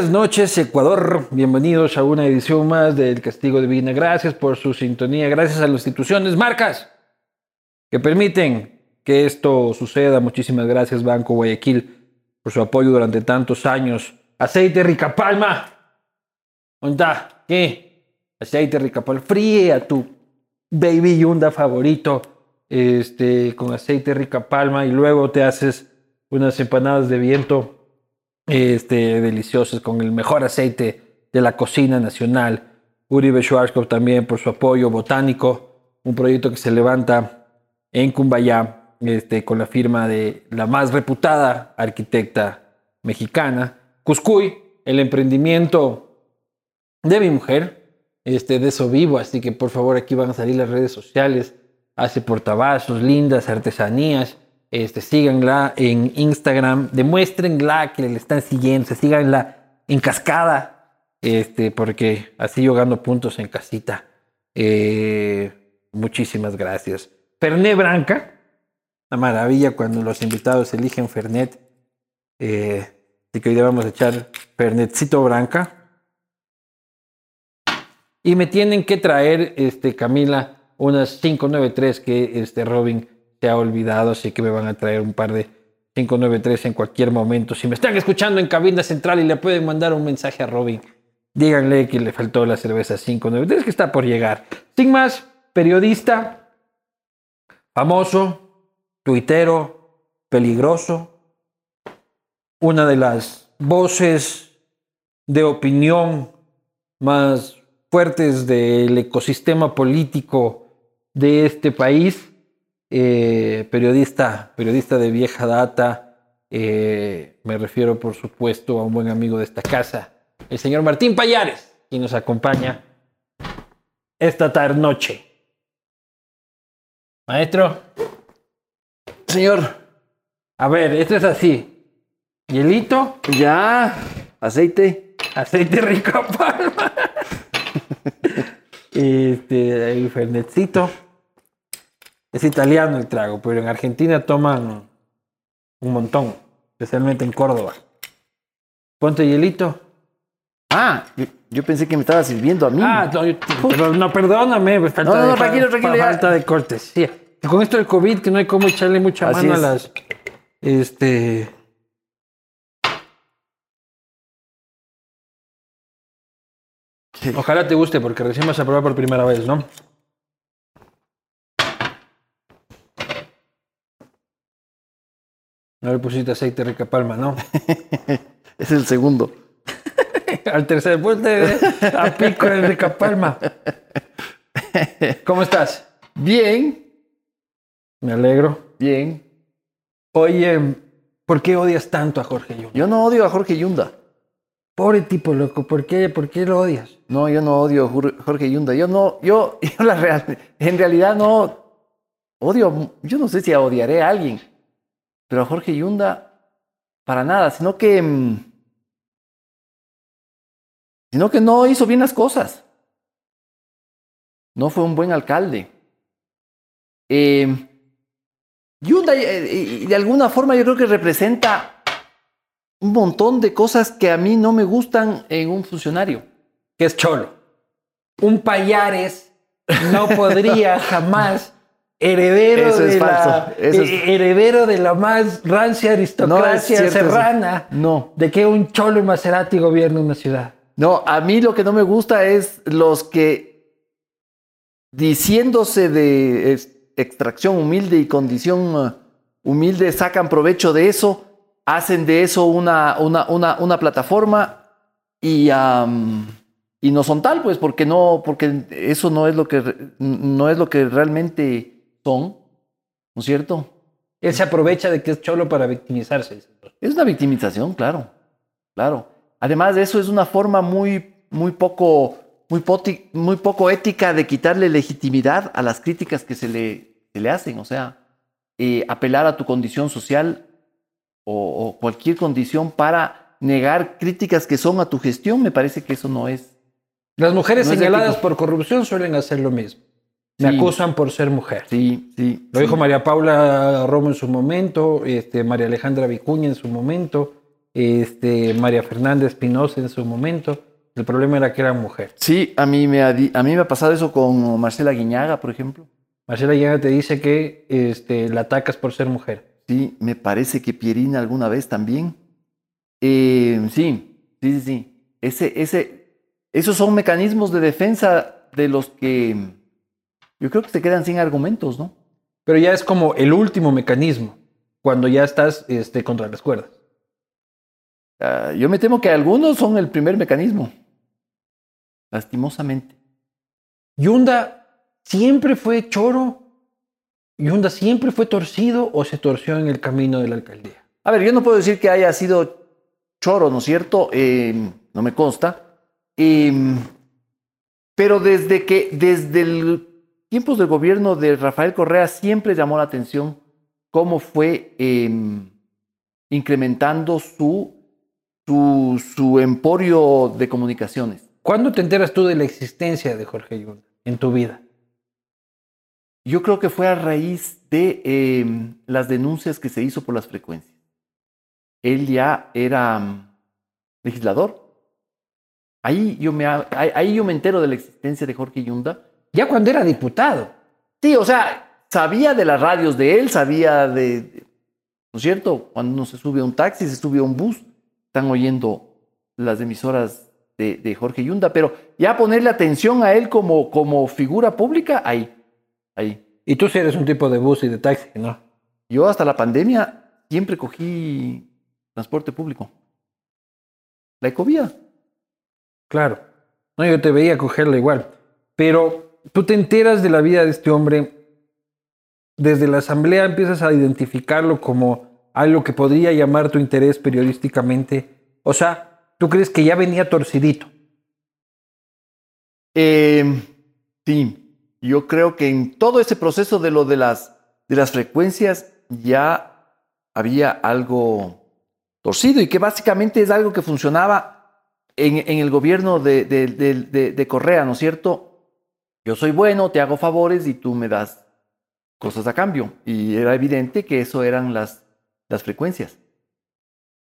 buenas noches, Ecuador. Bienvenidos a una edición más del Castigo Divina. Gracias por su sintonía. Gracias a las instituciones, marcas, que permiten que esto suceda. Muchísimas gracias, Banco Guayaquil, por su apoyo durante tantos años. Aceite Rica Palma. ¿Dónde está? ¿Qué? Aceite Rica Palma. Fríe a tu baby yunda favorito este, con aceite Rica Palma y luego te haces unas empanadas de viento este, deliciosas con el mejor aceite de la cocina nacional. Uribe Schwarzkopf también por su apoyo botánico, un proyecto que se levanta en Cumbayá este, con la firma de la más reputada arquitecta mexicana, Cuscuy, el emprendimiento de mi mujer, este, de eso vivo, así que por favor aquí van a salir las redes sociales, hace portavasos, lindas artesanías, este, síganla en Instagram, demuéstrenla que le están siguiendo, síganla en cascada, este, porque así yo gano puntos en casita. Eh, muchísimas gracias. Fernet Branca, una maravilla cuando los invitados eligen Fernet. Eh, así que hoy le vamos a echar Fernetcito Branca. Y me tienen que traer, este, Camila, unas 593 que este Robin se ha olvidado, así que me van a traer un par de 593 en cualquier momento. Si me están escuchando en cabina central y le pueden mandar un mensaje a Robin, díganle que le faltó la cerveza 593 que está por llegar. Sin más, periodista, famoso, tuitero, peligroso, una de las voces de opinión más fuertes del ecosistema político de este país eh, periodista, periodista de vieja data, eh, me refiero por supuesto a un buen amigo de esta casa, el señor Martín Payares, quien nos acompaña esta tarde noche. Maestro, señor, a ver, esto es así. Hielito, Ya, aceite. aceite rico palma. este, el fernetcito. Es italiano el trago, pero en Argentina toman un montón, especialmente en Córdoba. Ponte hielito. Ah, yo, yo pensé que me estaba sirviendo a mí. Ah, no, yo- pero no, perdóname, pues, falta, No, no, de, tranquilo, tranquilo, falta de cortesía. Con esto del COVID, que no hay cómo echarle mucha Así mano a las. Este. Ojalá te guste, porque recién vas a probar por primera vez, ¿no? No le pusiste aceite rica palma, ¿no? Es el segundo. Al tercer puente a pico de rica palma. ¿Cómo estás? Bien, Me alegro. bien. Oye, ¿por qué odias tanto a Jorge Yunda? Yo no odio a Jorge Yunda. Pobre tipo, loco. ¿Por qué, ¿Por qué lo odias? No, yo no odio a Jorge Yunda. Yo no, yo, yo la real, en realidad no odio, yo no sé si odiaré a alguien, pero a Jorge Yunda para nada, sino que, mm, sino que no hizo bien las cosas. No fue un buen alcalde. Eh, Yunda, eh, y de alguna forma, yo creo que representa un montón de cosas que a mí no me gustan en un funcionario. Que es cholo. Un payares no podría jamás heredero Eso es de la falso, eso es- heredero de la más rancia aristocracia eso. serrana No. de que un cholo y Maserati gobierne una ciudad. No, a mí lo que no me gusta es los que diciéndose de extracción humilde y condición uh, humilde sacan provecho de eso, hacen de eso una, una, una, una plataforma y, am, y no son tal, pues, porque no, porque eso no es lo que no es lo que realmente son, ¿no es cierto? Él se aprovecha de que es cholo para victimizarse. Es una victimización, claro, claro. Además de eso, es una forma muy, muy poco, muy, poti- muy poco ética de quitarle legitimidad a las críticas que se le, se le hacen. O sea, eh, apelar a tu condición social o, o cualquier condición para negar críticas que son a tu gestión, me parece que eso no es Las mujeres No señaladas por corrupción suelen hacer lo mismo. Me Sí. acusan por ser mujer. Sí, sí. Lo sí. dijo María Paula Romo en su momento, este, María Alejandra Vicuña en su momento, este, María Fernanda Espinosa en su momento. El problema era que era mujer. Sí, a mí, me ha, a mí me ha pasado eso con Marcela Guiñaga, por ejemplo. Marcela Llaga te dice que este, la atacas por ser mujer. Sí, me parece que Pierina alguna vez también. Eh, sí, sí, sí, sí. Ese, ese, esos son mecanismos de defensa de los que yo creo que se quedan sin argumentos, ¿no? Pero ya es como el último mecanismo, cuando ya estás este, contra las cuerdas. Ah, yo me temo que algunos son el primer mecanismo. Lastimosamente. Yunda siempre fue choro. Yunda siempre fue torcido o se torció en el camino de la alcaldía. A ver, yo no puedo decir que haya sido choro, ¿no es cierto? Eh, no me consta. Eh, pero desde que, desde el tiempos del gobierno de Rafael Correa, siempre llamó la atención cómo fue eh, incrementando su, su, su emporio de comunicaciones. ¿Cuándo te enteras tú de la existencia de Jorge Yunda en tu vida? Yo creo que fue a raíz de eh, las denuncias que se hizo por las frecuencias. Él ya era mm, legislador. Ahí yo, me, ahí yo me entero de la existencia de Jorge Yunda. Ya cuando era diputado. Sí, o sea, sabía de las radios de él, sabía de, de- ¿no es cierto? Cuando uno se sube a un taxi, se sube a un bus, están oyendo las emisoras de, de Jorge Yunda, pero ya ponerle atención a él como, como figura pública, ahí, ahí. Y tú sí eres un tipo de bus y de taxi, ¿no? Yo hasta la pandemia siempre cogí transporte público. La ecovía. Claro. No, yo te veía cogerla igual. Pero tú te enteras de la vida de este hombre. Desde la asamblea empiezas a identificarlo como algo que podría llamar tu interés periodísticamente. O sea, tú crees que ya venía torcidito. Eh, sí, yo creo que en todo ese proceso de lo de las, de las frecuencias ya había algo torcido y que básicamente es algo que funcionaba en, en el gobierno de- de- de Correa, ¿no es cierto? Yo soy bueno, te hago favores y tú me das cosas a cambio. Y era evidente que eso eran las, las frecuencias.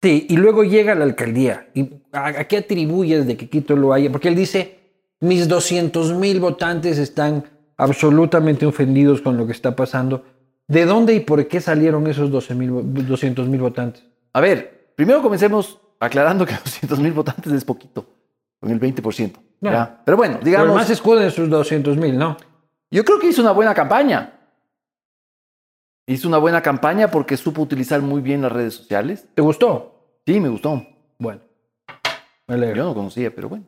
Sí, y luego llega la alcaldía. ¿Y a, a qué atribuyes de que Quito lo haya? Porque él dice, mis 200 mil votantes están absolutamente ofendidos con lo que está pasando. ¿De dónde y por qué salieron esos 12 mil, 200 mil votantes? A ver, primero comencemos aclarando que 200 mil votantes es poquito, con el 20%. No. ¿ya? Pero bueno, Pero digamos, más escuden sus 200 mil, ¿no? yo creo que hizo una buena campaña. Hizo una buena campaña porque supo utilizar muy bien las redes sociales. ¿Te gustó? Sí, me gustó. Bueno, me alegro. Yo no conocía, pero bueno.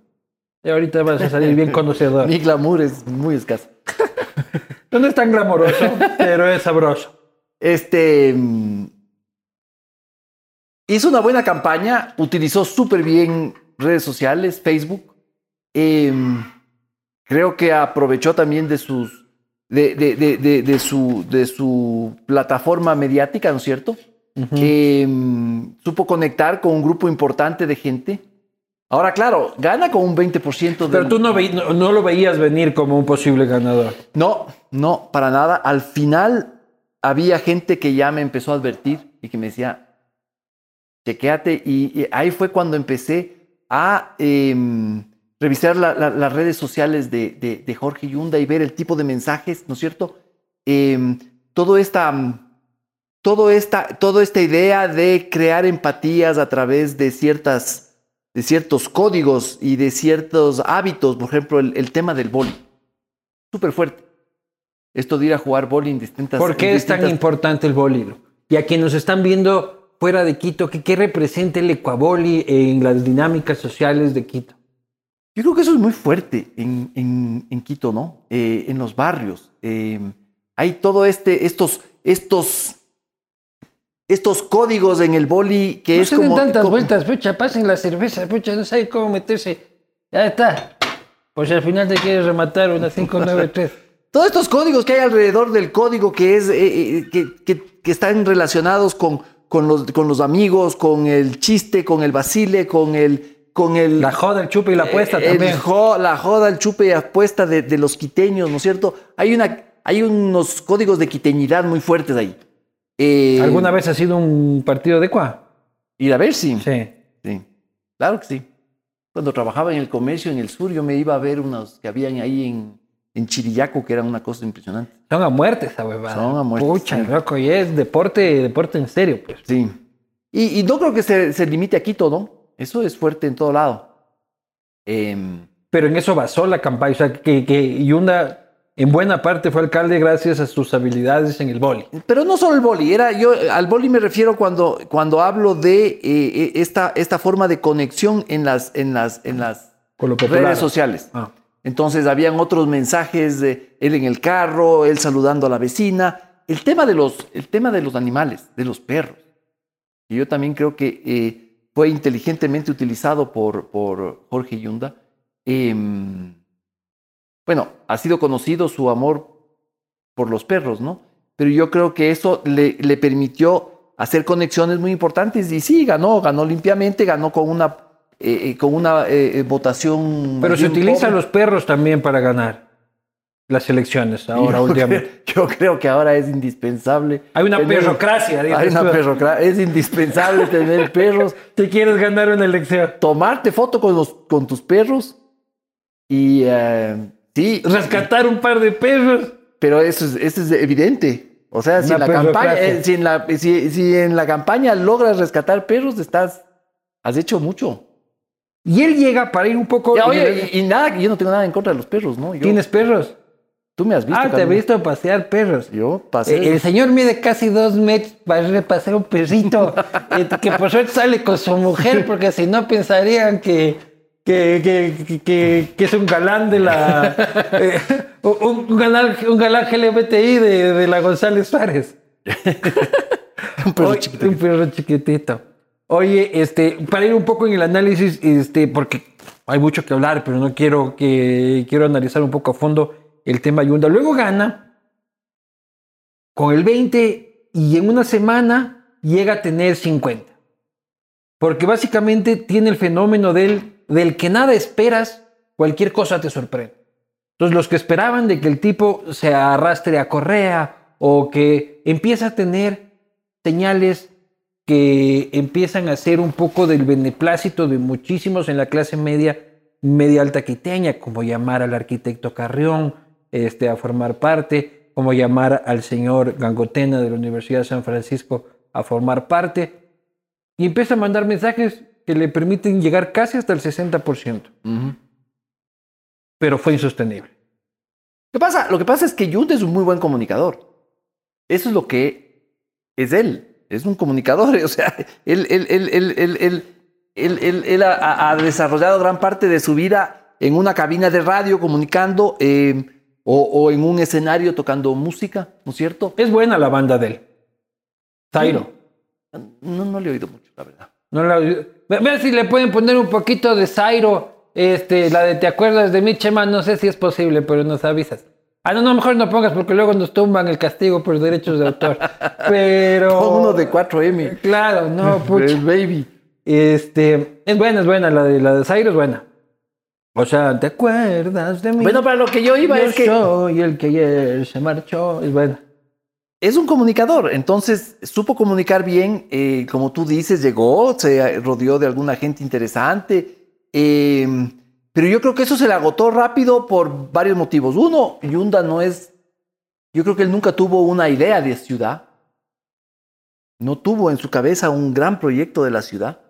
Y ahorita vas a salir bien conocedor. Mi glamour es muy escaso. No es tan glamoroso, pero es sabroso. Este mm, hizo una buena campaña, utilizó súper bien redes sociales, Facebook. Em, creo que aprovechó también de sus de, de- de- de- de su de su plataforma mediática, ¿no es cierto? Em, supo conectar con un grupo importante de gente. Ahora, claro, gana con un 20% de. Pero tú no, veí- no, no lo veías venir como un posible ganador. No, no, para nada. Al final había gente que ya me empezó a advertir y que me decía, chequéate. Y, y ahí fue cuando empecé a em, revisar la- la- las redes sociales de, de- de Jorge Yunda y ver el tipo de mensajes, ¿no es cierto? Em, todo esta, mm, todo esta, toda esta idea de crear empatías a través de ciertas de ciertos códigos y de ciertos hábitos, por ejemplo, el, el tema del boli súper fuerte. Esto de ir a jugar boli en distintas. ¿Por qué en es tan importante el bolilo? Y a quienes nos están viendo fuera de Quito, ¿qué, qué representa el ecuaboli en las dinámicas sociales de Quito? Yo creo que eso es muy fuerte en, en- en Quito, ¿no? Eh, en los barrios. Eh, hay todo este, estos, estos, estos códigos en el boli que no es se como. tantas como- vueltas, pucha, pasen la cerveza, pucha, no sabe cómo meterse. Ya está. Pues al final te quieres rematar una 593. Todos estos códigos que hay alrededor del código que, es, eh, que, que- que están relacionados con, con, los, con los amigos, con el chiste, con el vacile, con el, con el... La joda, el chupe y la apuesta el también. jo- la joda, el chupe y apuesta de, de los quiteños, ¿no es cierto? Hay, una, hay unos códigos de quiteñidad muy fuertes ahí. Eh, ¿Alguna vez ha sido un partido de Cua? Ir a ver si. Sí. Sí, claro que sí. Cuando trabajaba en el comercio en el sur, yo me iba a ver unos que habían ahí en, en Chirillaco, que eran una cosa impresionante. Son a muerte esa huevada. Son a muerte, Pucha, sí. loco, y es deporte, deporte en serio, pues. Sí. Y, y no creo que se, se limite aquí todo. Eso es fuerte en todo lado. Em, Pero en eso basó la campaña. O sea, que, que Yunda en buena parte fue alcalde gracias a sus habilidades en el boli. pero no solo el boli. Era, yo, al boli me refiero cuando, cuando hablo de eh, eh, esta, esta forma de conexión en las, en las, en las redes sociales. Ah. Entonces habían otros mensajes de él en el carro, él saludando a la vecina. El tema de los, el tema de los animales, de los perros. Y yo también creo que eh, fue inteligentemente utilizado por, por Jorge Yunda. Em, bueno, ha sido conocido su amor por los perros, ¿no? Pero yo creo que eso le, le permitió hacer conexiones muy importantes y sí, ganó, ganó limpiamente, ganó con una, eh, eh, con una eh, votación. Pero se utilizan los perros también para ganar las elecciones ahora yo, últimamente. creo, yo creo que ahora es indispensable. Hay una tener- perrocracia. Hay una perrocracia. Es indispensable tener perros. Si quieres ganar una elección. Tomarte foto con, los, con tus perros. Y sí, Rescatar un par de perros. pero eso es, eso es evidente. O sea, si la campaña, eh, si, en la, si, si en la campaña logras rescatar perros, estás, has hecho mucho. Y él llega para ir un poco. Y, oye, y, y nada, yo no tengo nada en contra de los perros, ¿no? Yo, ¿Tienes perros? Tú me has visto. Ah, te he visto pasear perros. Yo pasé. Eh, El señor mide casi dos metros para pasar un perrito eh, que por suerte sale con su mujer porque si no pensarían que, que, que, que- es un galán de la... eh, un, un galán, un galán LGBTI de, de la González Suárez. un perro Oye, chiquito. Un perro chiquitito. Oye, este, para ir un poco en el análisis, este, porque hay mucho que hablar, pero no quiero que quiero analizar un poco a fondo el tema Yunda. Luego gana con el 20 y en una semana llega a tener 50. Porque básicamente tiene el fenómeno del, del que nada esperas, cualquier cosa te sorprende. Entonces los que esperaban de que el tipo se arrastre a Correa o que empieza a tener señales que empiezan a ser un poco del beneplácito de muchísimos en la clase media, media alta quiteña, como llamar al arquitecto Carrión este, a formar parte, como llamar al señor Gangotena de la Universidad de San Francisco a formar parte, y empieza a mandar mensajes que le permiten llegar casi hasta el 60%, Ujú. pero fue insostenible. ¿Qué pasa? Lo que pasa es que Yunda es un muy buen comunicador. Eso es lo que es él. Es un comunicador. O sea, él, él, él, él, él, él, él- él- él ha, ha desarrollado gran parte de su vida en una cabina de radio comunicando eh, o, o en un escenario tocando música, ¿no es cierto? Es buena la banda de él. Zairo. No, no le he oído mucho, la verdad. No la- ve, ve si le pueden poner un poquito de Zairo, este, la de ¿Te acuerdas de mí, Chema? No sé si es posible, pero nos avisas. Ah, no, no, mejor no pongas porque luego nos tumban el castigo por derechos de autor. Pero... Con uno de 4M. Claro, no, pucha. El baby. Este, es buena, es buena, la de, la de Zairo es buena. O sea, ¿te acuerdas de mí? Bueno, para lo que yo iba Yo es que soy el que ayer se marchó. Es buena. es un comunicador, entonces supo comunicar bien, eh, como tú dices, llegó, se rodeó de alguna gente interesante, eh, pero yo creo que eso se le agotó rápido por varios motivos. Uno, Yunda no es, yo creo que él nunca tuvo una idea de ciudad, no tuvo en su cabeza un gran proyecto de la ciudad.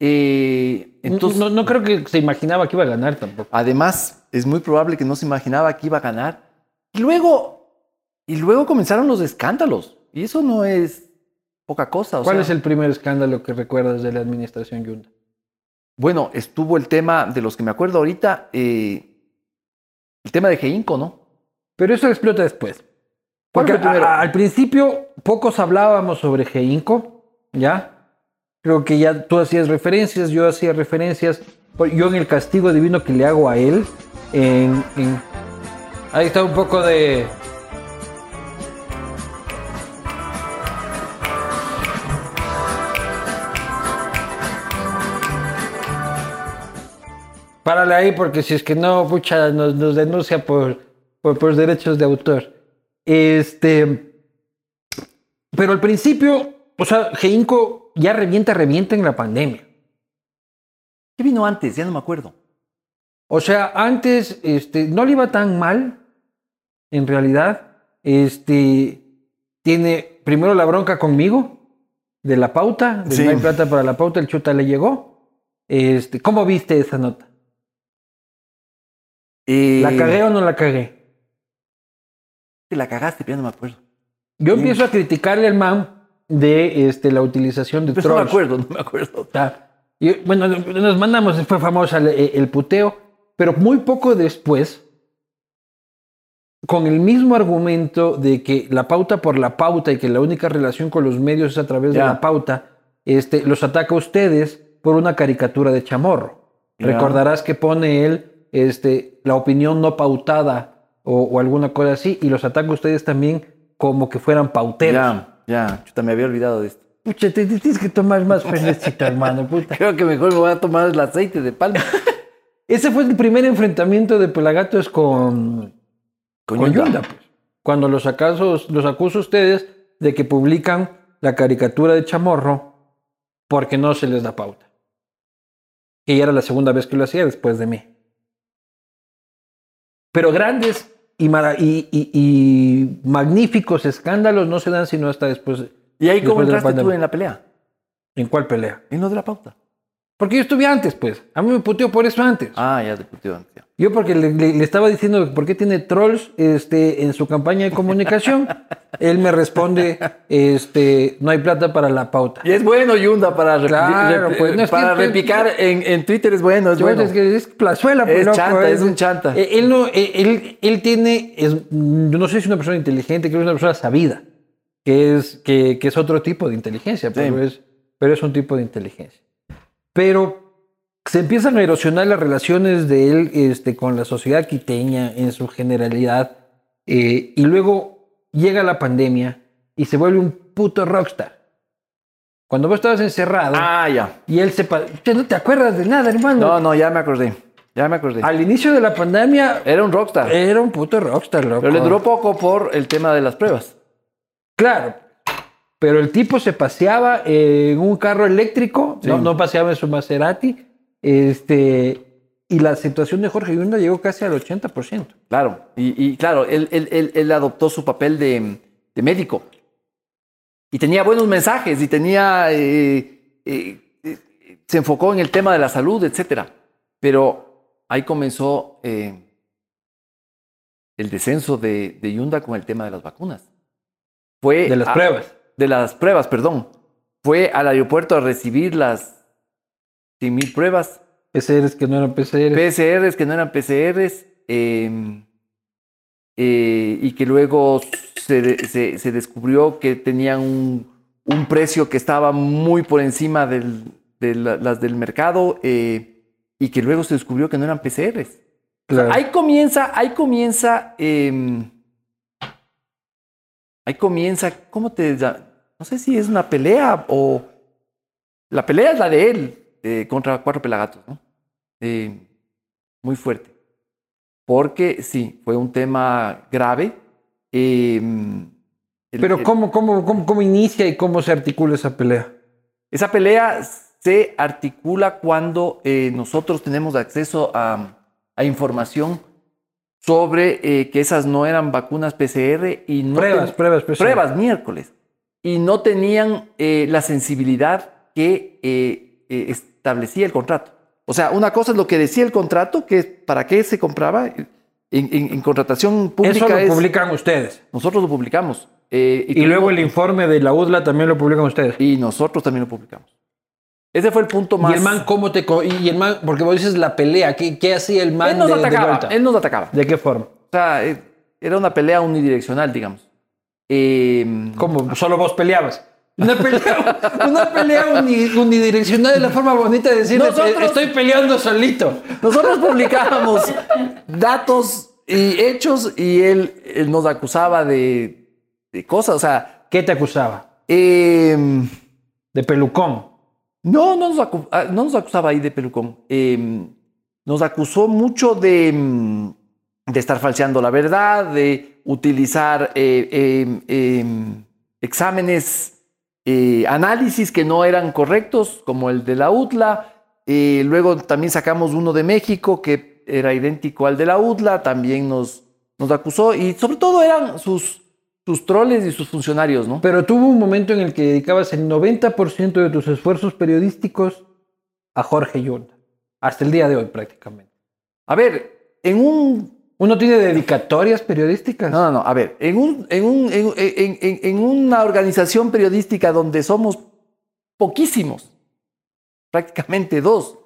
Eh, entonces, no, no creo que se imaginaba que iba a ganar tampoco. Además, es muy probable que no se imaginaba que iba a ganar. Y luego, y luego comenzaron los escándalos. Y eso no es poca cosa. o ¿Cuál sea, es el primer escándalo que recuerdas de la administración Yunda? Bueno, estuvo el tema de los que me acuerdo ahorita, eh, el tema de Geinco, ¿no? Pero eso explota después. ¿Cuál Porque a- al principio pocos hablábamos sobre Geinco, ¿ya? Creo que ya tú hacías referencias, yo hacía referencias. Yo en el castigo divino que le hago a él, en, en- ahí está un poco de... párale ahí porque si es que no, pucha, nos, nos denuncia por, por, por derechos de autor. Este, pero al principio, o sea, Geinco ya revienta, revienta en la pandemia. ¿Qué vino antes? Ya no me acuerdo. O sea, antes este, no le iba tan mal, en realidad. Este, tiene primero la bronca conmigo, de la pauta, de Sí. no hay plata para la pauta, el chuta le llegó. Este, ¿Cómo viste esa nota? Eh, ¿La cagué o no la cagué? La cagaste, pero ya no me acuerdo. Yo empiezo a criticarle al man de este, la utilización de Pero no me acuerdo, no me acuerdo. Sea, y, bueno, nos mandamos, fue famosa el, el puteo, pero muy poco después, con el mismo argumento de que la pauta por la pauta y que la única relación con los medios es a través de la pauta, este, los ataca a ustedes por una caricatura de chamorro. Ya. Recordarás que pone él este, la opinión no pautada o, o alguna cosa así, y los ataca a ustedes también como que fueran pauteros. Ya, ya, chuta, me había olvidado de esto. Pucha, te, te tienes que tomar más fresita, hermano. Puta. Creo que mejor me voy a tomar el aceite de palma. Ese fue el primer enfrentamiento de Pelagatos con, Con con Yunda. Yunda, pues. Cuando los, acasos, los acuso a ustedes de que publican la caricatura de Chamorro porque no se les da pauta. Y ya era la segunda vez que lo hacía después de mí. Pero grandes y, y- y- y magníficos escándalos no se dan sino hasta después. ¿Y ahí cómo entraste tú en la pelea? ¿En cuál pelea? En lo de la pauta. Porque yo estuve antes, pues. A mí me puteó por eso antes. Ah, ya te puteó antes. ya. Yo porque le, le- le estaba diciendo por qué tiene trolls este, en su campaña de comunicación. Él me responde, este, no hay plata para la pauta. Y es bueno Yunda para, Claro, pues, no es para que- repicar en, en Twitter es bueno, es bueno. es, que es plazuela, pues, Es loco, chanta, es un chanta. Eh, Él, no, eh, él, él tiene, es, yo no sé si es una persona inteligente, creo que es una persona sabida, que es, que, que es otro tipo de inteligencia, pero, es, pero es un tipo de inteligencia. Pero se empiezan a erosionar las relaciones de él este, con la sociedad quiteña en su generalidad, eh, y luego llega la pandemia y se vuelve un puto rockstar. Cuando vos estabas encerrado Ah, ya. y él se... Che, No te acuerdas de nada, hermano. No, no, ya me acordé. Ya me acordé. Al inicio de la pandemia Era un rockstar. era un puto rockstar, loco. pero le duró poco por el tema de las pruebas. Claro. Pero el tipo se paseaba en un carro eléctrico, Sí. no, no paseaba en su Maserati. Este, y la situación de Jorge Yunda llegó casi al 80%. Claro. Y, y claro, él, él- él- él adoptó su papel de, de médico. Y tenía buenos mensajes y tenía. eh, eh, eh, se enfocó en el tema de la salud, etcétera. Pero ahí comenzó el descenso de, de Yunda con el tema de las vacunas. Fue De las a- pruebas. De las pruebas, perdón. Fue al aeropuerto a recibir las 100.000 pruebas, PCRs que no eran PCRs. PCRs que no eran PCRs, eh, eh, y que luego se, se- se descubrió que tenían un, un precio que estaba muy por encima del- de la- las del mercado, eh, y que luego se descubrió que no eran PCRs. Claro. Ahí comienza, ahí comienza, eh, ahí comienza, ¿cómo te? No sé si es una pelea o la pelea es la de él eh, contra cuatro pelagatos, ¿no? Eh, muy fuerte, porque sí, fue un tema grave. eh, el- Pero ¿cómo, cómo, cómo, cómo inicia y cómo se articula esa pelea? Esa pelea se articula cuando eh, nosotros tenemos acceso a, a información sobre eh, que esas no eran vacunas PCR y no Pruebas, ten- pruebas, PCR. pruebas miércoles y no tenían eh, la sensibilidad que eh, eh, establecía el contrato. O sea, una cosa es lo que decía el contrato, que es para qué se compraba. En, en- en contratación pública Eso lo es- publican ustedes. nosotros lo publicamos. eh, Y luego el informe de la UDLA también lo publican ustedes. y nosotros también lo publicamos. Ese fue el punto más. Y el man, ¿cómo te.? Y el man, porque vos dices la pelea, ¿qué, qué hacía el man él nos de, atacaba. él nos atacaba. ¿De qué forma? O sea, era una pelea unidireccional, digamos. Eh, ¿Cómo? Solo vos peleabas. Una pelea, una pelea unidireccional es la forma bonita de decir Nosotros- estoy peleando solito. Nosotros publicábamos datos y hechos y él, él nos acusaba de, de cosas. O sea, ¿Qué te acusaba? eh, De pelucón. no, no nos, acu- ah, no nos acusaba ahí de pelucón. Eh, nos acusó mucho de, mm, de estar falseando la verdad, de utilizar eh, eh, eh, exámenes, eh, análisis que no eran correctos, como el de la UTLA. Eh, luego también sacamos uno de México que era idéntico al de la UTLA, también nos, nos acusó y sobre todo eran sus, sus troles y sus funcionarios, ¿no? Pero tuvo un momento en el que dedicabas el 90% de tus esfuerzos periodísticos a Jorge Yunda. Hasta el día de hoy prácticamente. A ver, en un ¿Uno tiene dedicatorias periodísticas? No, no, no. A ver, en, un, en, un, en, en, en, una organización periodística donde somos poquísimos, prácticamente dos,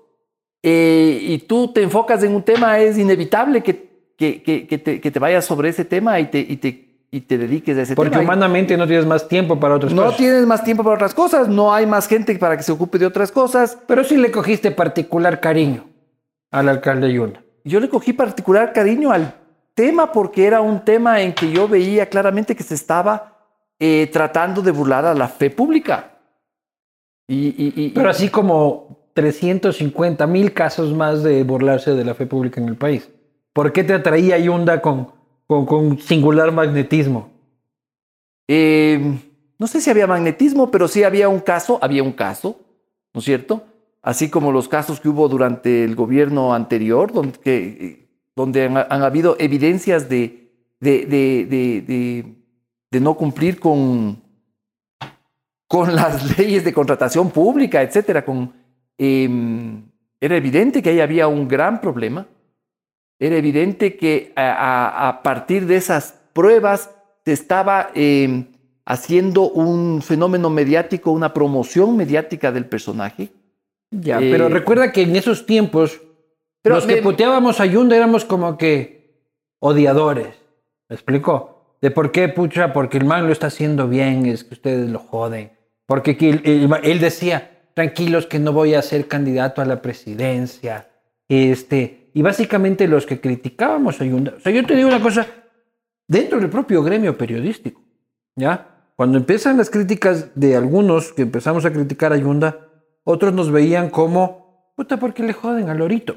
eh, y tú te enfocas en un tema, es inevitable que, que, que, que te, te, vayas sobre ese tema y te, y te, y te dediques a ese Porque tema. Porque humanamente no tienes más tiempo para otras no cosas. No tienes más tiempo para otras cosas, no hay más gente para que se ocupe de otras cosas. Pero sí le cogiste particular cariño al alcalde Yunda yo le cogí particular cariño al tema porque era un tema en que yo veía claramente que se estaba eh, tratando de burlar a la fe pública. Y, y, y, Pero así como 350 mil casos más de burlarse de la fe pública en el país. ¿Por qué te atraía Yunda con, con, con singular magnetismo? Eh, no sé si había magnetismo, pero sí había un caso, había un caso, ¿no es cierto? Así como los casos que hubo durante el gobierno anterior, donde, que, donde han, habido evidencias de, no cumplir con, las leyes de contratación pública, etcétera. Eh, era evidente que ahí había un gran problema. Era evidente que a, partir de esas pruebas se estaba eh, haciendo un fenómeno mediático, una promoción mediática del personaje. Ya, eh, pero recuerda que en esos tiempos, pero los me, que puteábamos a Yunda éramos como que odiadores. ¿Me explico? De por qué, pucha, porque el man lo está haciendo bien, es que ustedes lo joden. Porque él, él, él decía, tranquilos que no voy a ser candidato a la presidencia. Este, y básicamente los que criticábamos a Yunda. O sea, yo te digo una cosa, dentro del propio gremio periodístico, ¿ya? Cuando empiezan las críticas de algunos que empezamos a criticar a Yunda, otros nos veían como, puta, ¿por qué le joden al Lorito?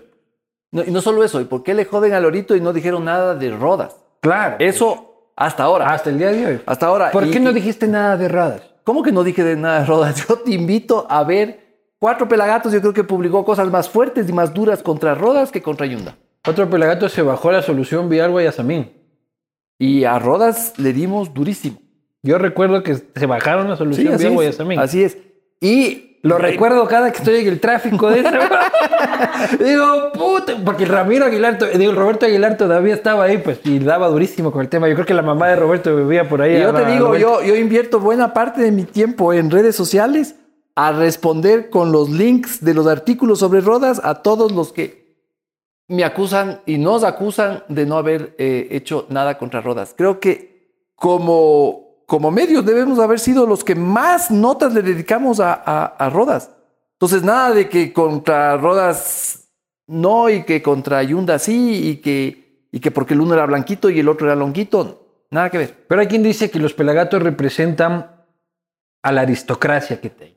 No, y no solo eso, ¿y por qué le joden al Lorito y no dijeron nada de Rodas? Claro. Eso hasta ahora. Hasta el día de hoy. Hasta ahora. ¿Por y, qué no dijiste nada de Rodas? ¿Cómo que no dije de nada de Rodas? Yo te invito a ver Cuatro Pelagatos, yo creo que publicó cosas más fuertes y más duras contra Rodas que contra Yunda. Cuatro Pelagatos se bajó la solución vía Guayasamín. Y a Rodas le dimos durísimo. Yo recuerdo que se bajaron la solución sí, es, Guayasamín. Así es. Y lo recuerdo cada que estoy en el tráfico de eso. digo, puta, porque el Ramiro Aguilar, digo, Roberto Aguilar todavía estaba ahí, pues, y daba durísimo con el tema. Yo creo que la mamá de Roberto vivía por ahí. Y yo te digo, yo, yo invierto buena parte de mi tiempo en redes sociales a responder con los links de los artículos sobre Rodas a todos los que me acusan y nos acusan de no haber eh, hecho nada contra Rodas. Creo que como, como medios debemos haber sido los que más notas le dedicamos a, a, a Rodas. Entonces, nada de que contra Rodas no y que contra Yunda sí y que, y que porque el uno era blanquito y el otro era longuito. Nada que ver. Pero hay quien dice que los pelagatos representan a la aristocracia que tiene.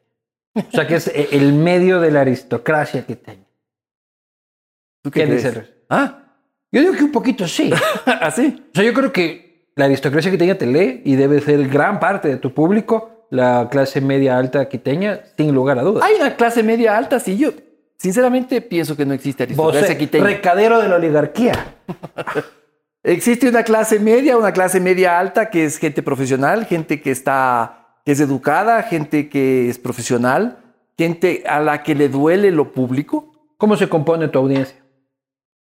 O sea, que es el medio de la aristocracia que. ¿Tú qué, ¿Qué crees? dices? ¿Ah? Yo digo que un poquito sí. ¿Así? O sea, yo creo que la aristocracia quiteña te lee y debe ser gran parte de tu público, la clase media alta quiteña, sin lugar a dudas. Hay una clase media alta, sí. Yo sinceramente pienso que no existe aristocracia Vos, quiteña. Recadero de la oligarquía. existe una clase media, una clase media alta que es gente profesional, gente que está, que es educada, gente que es profesional, gente a la que le duele lo público. ¿Cómo se compone tu audiencia?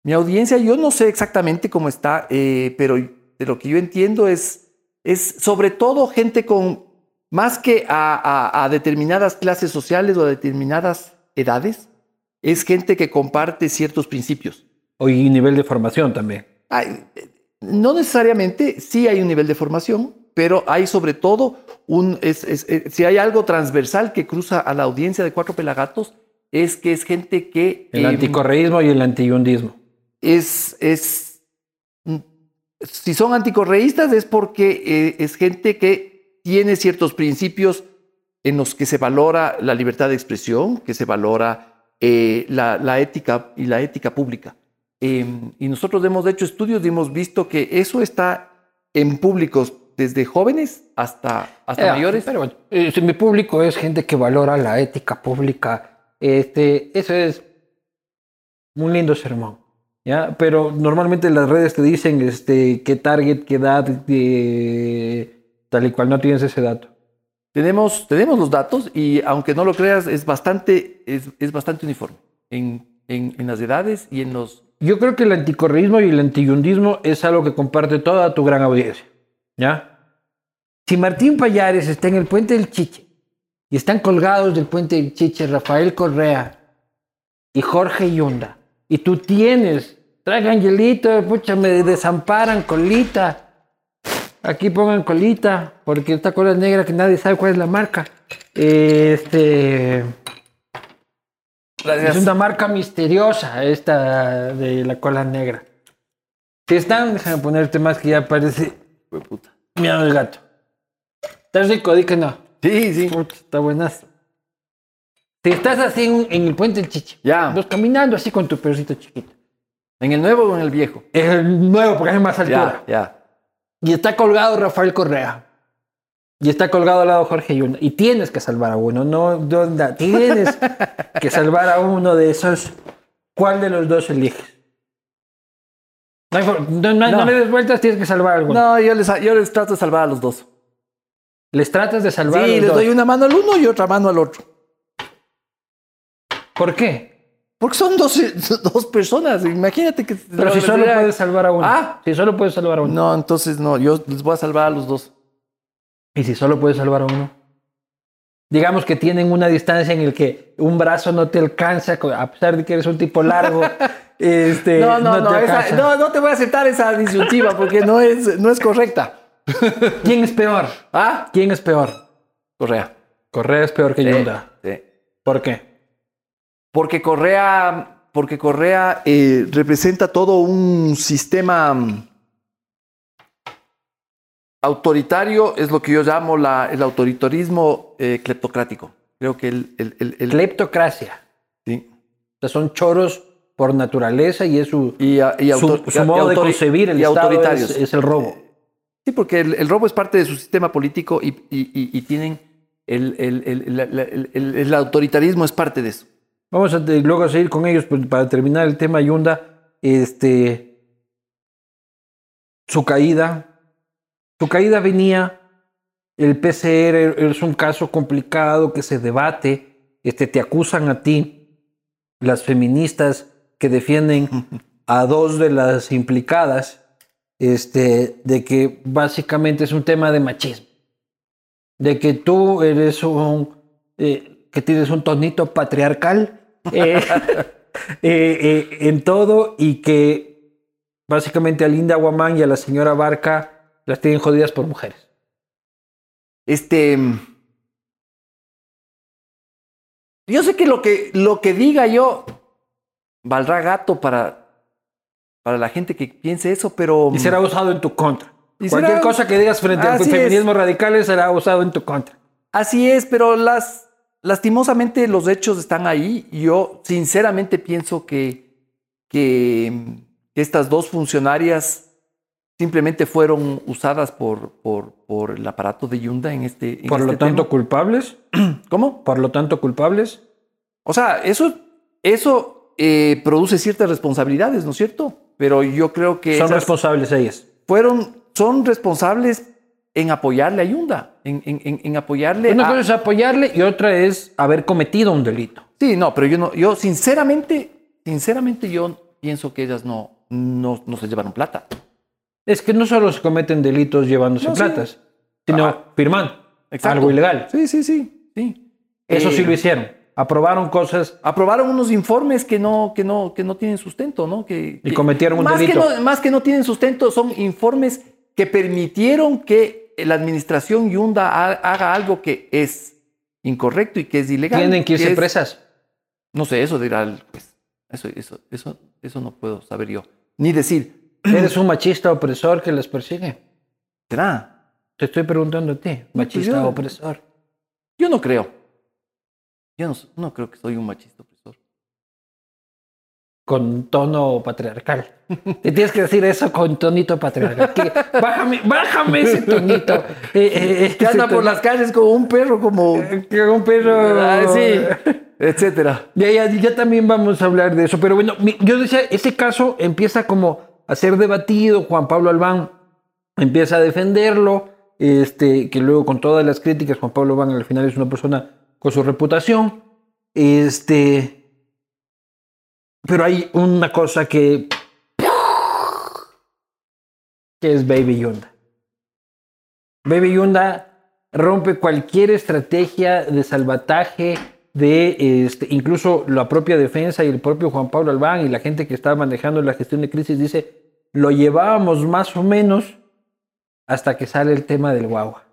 Mi audiencia, yo no sé exactamente cómo está, eh, pero de lo que yo entiendo es, es sobre todo gente con, más que a, a, a, determinadas clases sociales o a determinadas edades, es gente que comparte ciertos principios. O y nivel de formación también. Ay, no necesariamente, sí hay un nivel de formación, pero hay sobre todo un, es, es, es, si hay algo transversal que cruza a la audiencia de Cuatro Pelagatos, es que es gente que... El eh, anticorreísmo y el antiyundismo es, es, si son anticorreístas es porque eh, es gente que tiene ciertos principios en los que se valora la libertad de expresión, que se valora eh, la, la ética y la ética pública. Eh, y nosotros hemos hecho estudios y hemos visto que eso está en públicos desde jóvenes hasta, hasta Eh, mayores. Pero bueno, eh, si mi público es gente que valora la ética pública, este, eso es un lindo sermón. ¿Ya? Pero normalmente las redes te dicen este, qué target, qué edad, eh, tal y cual no tienes ese dato. Tenemos, tenemos los datos y aunque no lo creas, es bastante, es, es bastante uniforme en, en, en las edades y en los... Yo creo que el anticorreísmo y el antiyundismo es algo que comparte toda tu gran audiencia. ¿Ya? Si Martín Payares está en el puente del Chiche y están colgados del puente del Chiche Rafael Correa y Jorge Yunda, y tú tienes, traigan hielito, pucha, me desamparan colita. Aquí pongan colita, porque esta cola negra que nadie sabe cuál es la marca. Este. Es una marca misteriosa esta de la cola negra. Si están, déjame ponerte más que ya parece puta. miedo del gato. ¿Está rico? Di que no. Sí, sí. Puta, está buenazo. Si estás así en, en el puente del Chiche, Ya. vas caminando así con tu perrito chiquito. ¿En el nuevo o en el viejo? Es el nuevo porque hay más altura. Ya, ya. Y está colgado Rafael Correa. Y está colgado al lado Jorge Yunda. Y tienes que salvar a uno, no Yunda. Tienes que salvar a uno de esos. ¿Cuál de los dos eliges? No, no- no- no No. le des vueltas, tienes que salvar a alguno. No, yo les, yo les trato de salvar a los dos. Les tratas de salvar a Sí, los les dos. doy una mano al uno y otra mano al otro. ¿Por qué? Porque son dos, dos personas. Imagínate que... Pero si solo puedes salvar a uno. Ah. Si solo puedes salvar a uno. No, entonces no. Yo les voy a salvar a los dos. ¿Y si solo puedes salvar a uno? Digamos que tienen una distancia en el que un brazo no te alcanza, a pesar de que eres un tipo largo. este, No, no, no, te esa- alcanza. no, no te voy a aceptar esa disyuntiva porque no es, no es correcta. ¿Quién es peor? ¿Ah? ¿Quién es peor? Correa. Correa es peor que Sí, Yunda. sí. ¿Por qué? Porque Correa, porque Correa eh, representa todo un sistema mm, autoritario, es lo que yo llamo la- el autoritarismo eh, cleptocrático. Creo que el... el- el- el- Cleptocracia. sí. O sea, son choros por naturaleza y es su, Y, a- y su, autor- su modo de concebir el y Estado autoritarios. es, es el robo. Sí, porque el, robo es parte de su sistema político y, tienen el, el- el- el- el- el- el autoritarismo es parte de eso. Vamos a luego a seguir con ellos pues, para terminar el tema Yunda. Este, su caída. Su caída venía. El PCR es un caso complicado que se debate. Este, te acusan a ti, las feministas que defienden a dos de las implicadas, este, de que básicamente es un tema de machismo. De que tú eres un. eh, que tienes un tonito patriarcal eh, eh, eh, en todo y que básicamente a Linda Guamán y a la señora Barca las tienen jodidas por mujeres. Este. Yo sé que lo que, lo que diga yo valdrá gato para, para la gente que piense eso, pero. Y será usado en tu contra. Y Cualquier será- cosa que digas frente al es. feminismo radical será usado en tu contra. Así es, pero las, lastimosamente los hechos están ahí. y Yo sinceramente pienso que, que, estas dos funcionarias simplemente fueron usadas por, por, por el aparato de Yunda en este. en Por lo este tanto, tema. culpables. ¿Cómo? Por lo tanto, culpables. O sea, eso, eso eh, produce ciertas responsabilidades, ¿no es cierto? Pero yo creo que Son responsables ellas. fueron, son responsables en apoyarle a Yunda, en, en- en- apoyarle Una a... cosa es apoyarle y otra es haber cometido un delito. Sí, no, pero yo no, yo sinceramente, sinceramente yo pienso que ellas no, no, no se llevaron plata. Es que no solo se cometen delitos llevándose No, sí. platas, sino Ah. firmando Exacto. algo ilegal. Sí, sí, sí, sí. Eso Eh, sí lo hicieron. Aprobaron cosas aprobaron unos informes que no, que no, que no tienen sustento, ¿no? Que, Y cometieron un más delito. Que no, más que no tienen sustento, son informes que permitieron que la administración Yunda ha- haga algo que es incorrecto y que es ilegal. tienen que irse es- presas. No sé, eso dirá juez. Eso, eso, eso, eso no puedo saber yo. Ni decir, Eres un machista opresor que les persigue. ¿será? Te estoy preguntando a ti, machista yo- opresor. Yo no creo. Yo no, no creo que soy un machista opresor. con tono patriarcal. Te tienes que decir eso con tonito patriarcal. Que bájame, bájame ese tonito. Eh, eh, Que anda por las calles como un perro, como... Que un perro. Ah, sí, etcétera. Ya, ya, ya también vamos a hablar de eso. Pero bueno, yo decía, ese caso empieza como a ser debatido. Juan Pablo Albán empieza a defenderlo. Este, que luego con todas las críticas, Juan Pablo Albán al final es una persona con su reputación. Este. Pero hay una cosa que. Que es Baby Yunda. Baby Yunda rompe cualquier estrategia de salvataje de este, incluso la propia defensa y el propio Juan Pablo Albán y la gente que estaba manejando la gestión de crisis dice lo llevábamos más o menos hasta que sale el tema del guagua.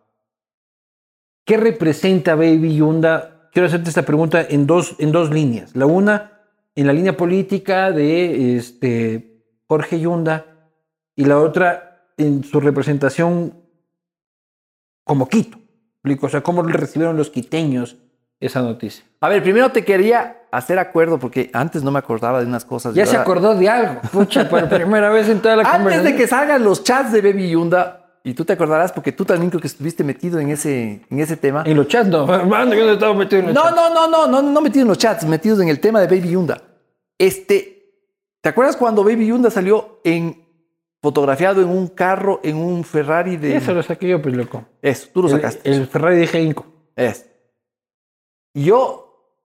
¿Qué representa Baby Yunda? Quiero hacerte esta pregunta en dos, en dos líneas. La una, en la línea política de este, Jorge Yunda, y la otra en su representación como Quito. O sea, ¿cómo recibieron los quiteños esa noticia? A ver, primero te quería hacer acuerdo porque antes no me acordaba de unas cosas. Ya se acordó de algo. Pucha, por primera vez en toda la Antes de conversación. que salgan los chats de Baby Yunda, y tú te acordarás porque tú también creo que estuviste metido en ese, en ese tema. En los chats, no. Hermano, yo no estaba metido en los No, chats. no, no, no, no, no metidos en los chats, metidos en el tema de Baby Yunda. Este, ¿te acuerdas cuando Baby Yunda salió en fotografiado en un carro, en un Ferrari de Eso lo saqué yo, pues loco. Eso, tú lo sacaste. El, Ferrari de G5. Es. Y yo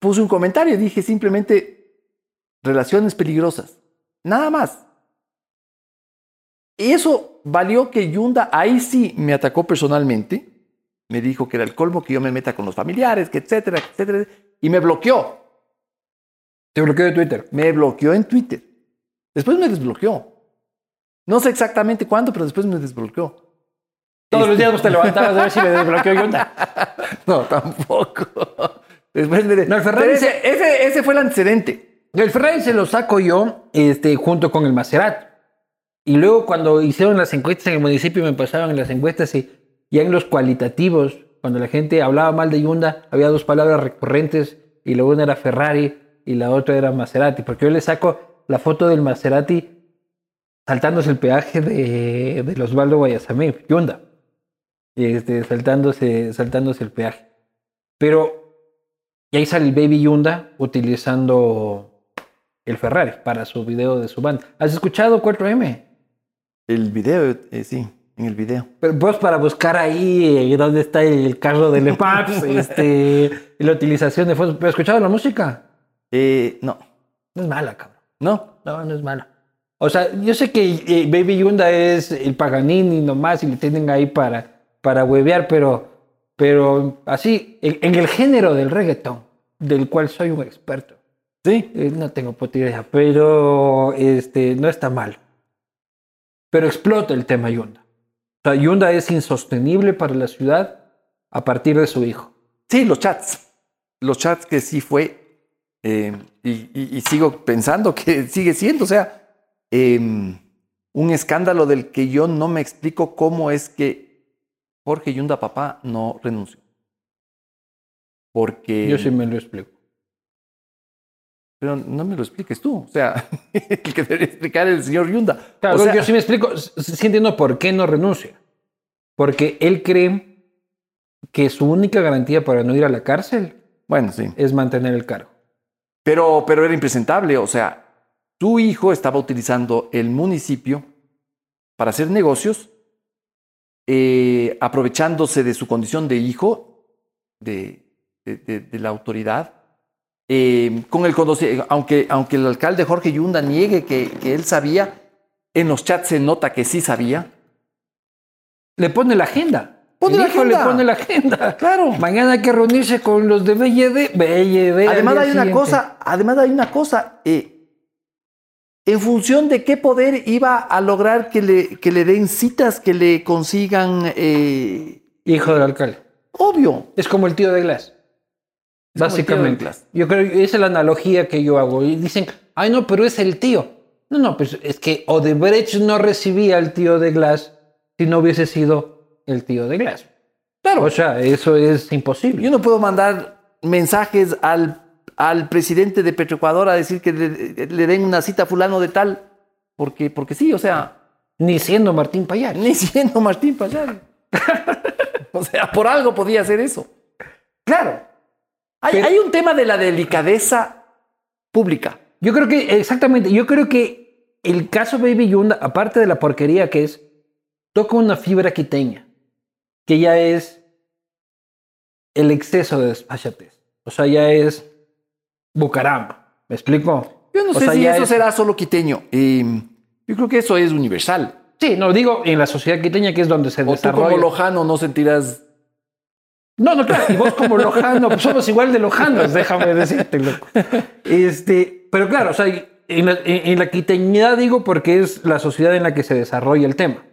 puse un comentario, dije simplemente relaciones peligrosas. Nada más. Y eso valió que Yunda ahí sí me atacó personalmente. Me dijo que era el colmo que yo me meta con los familiares, que etcétera, etcétera. Y me bloqueó. Te bloqueó de Twitter. Me bloqueó en Twitter. Después me desbloqueó. No sé exactamente cuándo, pero después me desbloqueó. Todos Este- los días vos te levantabas a ver si me desbloqueó Yunda. No, tampoco. Después me de- No, el Ferrari Pero se- ese, ese, ese fue el antecedente. El Ferrari se lo saco yo este, junto con el Maserati. Y luego cuando hicieron las encuestas en el municipio me pasaban las encuestas y ya en los cualitativos, cuando la gente hablaba mal de Hyundai, había dos palabras recurrentes y la una era Ferrari y la otra era Maserati. Porque yo le saco la foto del Maserati saltándose el peaje de, de los Osvaldo Guayasamí, Hyundai. Este, saltándose, saltándose el peaje. Pero y ahí sale el Baby Yunda utilizando el Ferrari para su video de su banda. ¿Has escuchado 4M? El video, eh, sí, en el video. Pero vos para buscar ahí eh, dónde está el carro de Lepaps, este, la utilización de fotos. ¿Pero has escuchado la música? Eh, no, No es mala, cabrón. no. No, no es mala. O sea, yo sé que eh, Baby Yunda es el Paganini nomás y le tienen ahí para, para huevear, pero, pero así, en, en el género del reggaetón, del cual soy un experto. Sí. Eh, no tengo puta idea, pero este, no está mal. Pero explota el tema Yunda. O sea, Yunda es insostenible para la ciudad a partir de su hijo. Sí, los chats. Los chats que sí fue. eh, y, y- y sigo pensando que sigue siendo. O sea, eh, un escándalo del que yo no me explico cómo es que Jorge Yunda Papá no renunció. Porque. Yo sí me lo explico. Pero no me lo expliques tú. O sea, el que debería explicar es el señor Yunda. Claro, o sea, yo sí me explico, sí entiendo por qué no renuncia. Porque él cree que su única garantía para no ir a la cárcel Bueno, sí. es mantener el cargo. Pero, pero era impresentable. O sea, su hijo estaba utilizando el municipio para hacer negocios, eh, aprovechándose de su condición de hijo de, de- de- de la autoridad. eh, con el aunque, aunque el alcalde Jorge Yunda niegue que, que él sabía, en los chats se nota que sí sabía. Le pone la agenda. Pone El la hijo agenda. le pone la agenda. Claro. Mañana hay que reunirse con los de BLD. Además hay una cosa, además hay una cosa, eh, en función de qué poder iba a lograr que le, que le den citas, que le consigan, eh, Hijo del alcalde. obvio. Es como el tío de Glass. Es de Básicamente. Glass. Yo creo que esa es la analogía que yo hago. Y dicen, ay no, pero es el tío. No, no, pues es que Odebrecht no recibía al tío de Glass si no hubiese sido el tío de Glass. Claro. O sea, eso es imposible. Yo no puedo mandar mensajes al, al presidente de Petroecuador a decir que le, le den una cita a fulano de tal, porque, porque sí, o sea, Ni siendo Martín Payares. ni siendo Martín Payares. o sea, por algo podía hacer eso. Claro. Hay, Pero- hay un tema de la delicadeza pública. Yo creo que, exactamente, yo creo que el caso Baby Yunda, aparte de la porquería que es, toca una fibra quiteña, que ya es el exceso de despachatez. O sea, ya es Bucaramba. ¿Me explico? Yo no O sé sea, si eso es- será solo quiteño. Eh, yo creo que eso es universal. Sí, no, digo en la sociedad quiteña que es donde se O tú desarrolla. como lojano no sentirás... No, no, claro. Y vos como lojano, pues somos igual de lojanos, déjame decirte, loco. Este, pero claro, o sea, en la, en- la quiteñidad digo porque es la sociedad en la que se desarrolla el tema.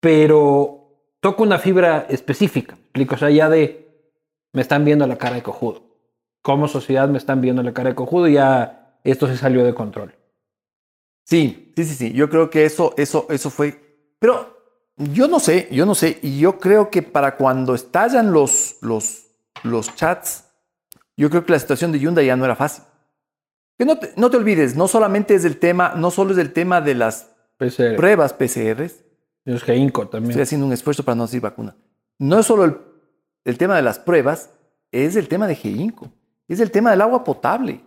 Pero toca una fibra específica. ¿me explico? O sea, ya de me están viendo la cara de cojudo. Como sociedad me están viendo la cara de cojudo y ya esto se salió de control. Sí, sí, sí, sí. Yo creo que eso, eso, eso fue. Pero yo no sé, yo no sé. Y yo creo que para cuando estallan los, los, los chats, yo creo que la situación de Yunda ya no era fácil. Que no te, no te olvides, no solamente es el tema, no solo es el tema de las PCR. pruebas PCRs. Es que Inco también. Estoy haciendo un esfuerzo para no decir vacuna. No es solo el, el tema de las pruebas, es el tema de GEINCO. Es el tema del agua potable.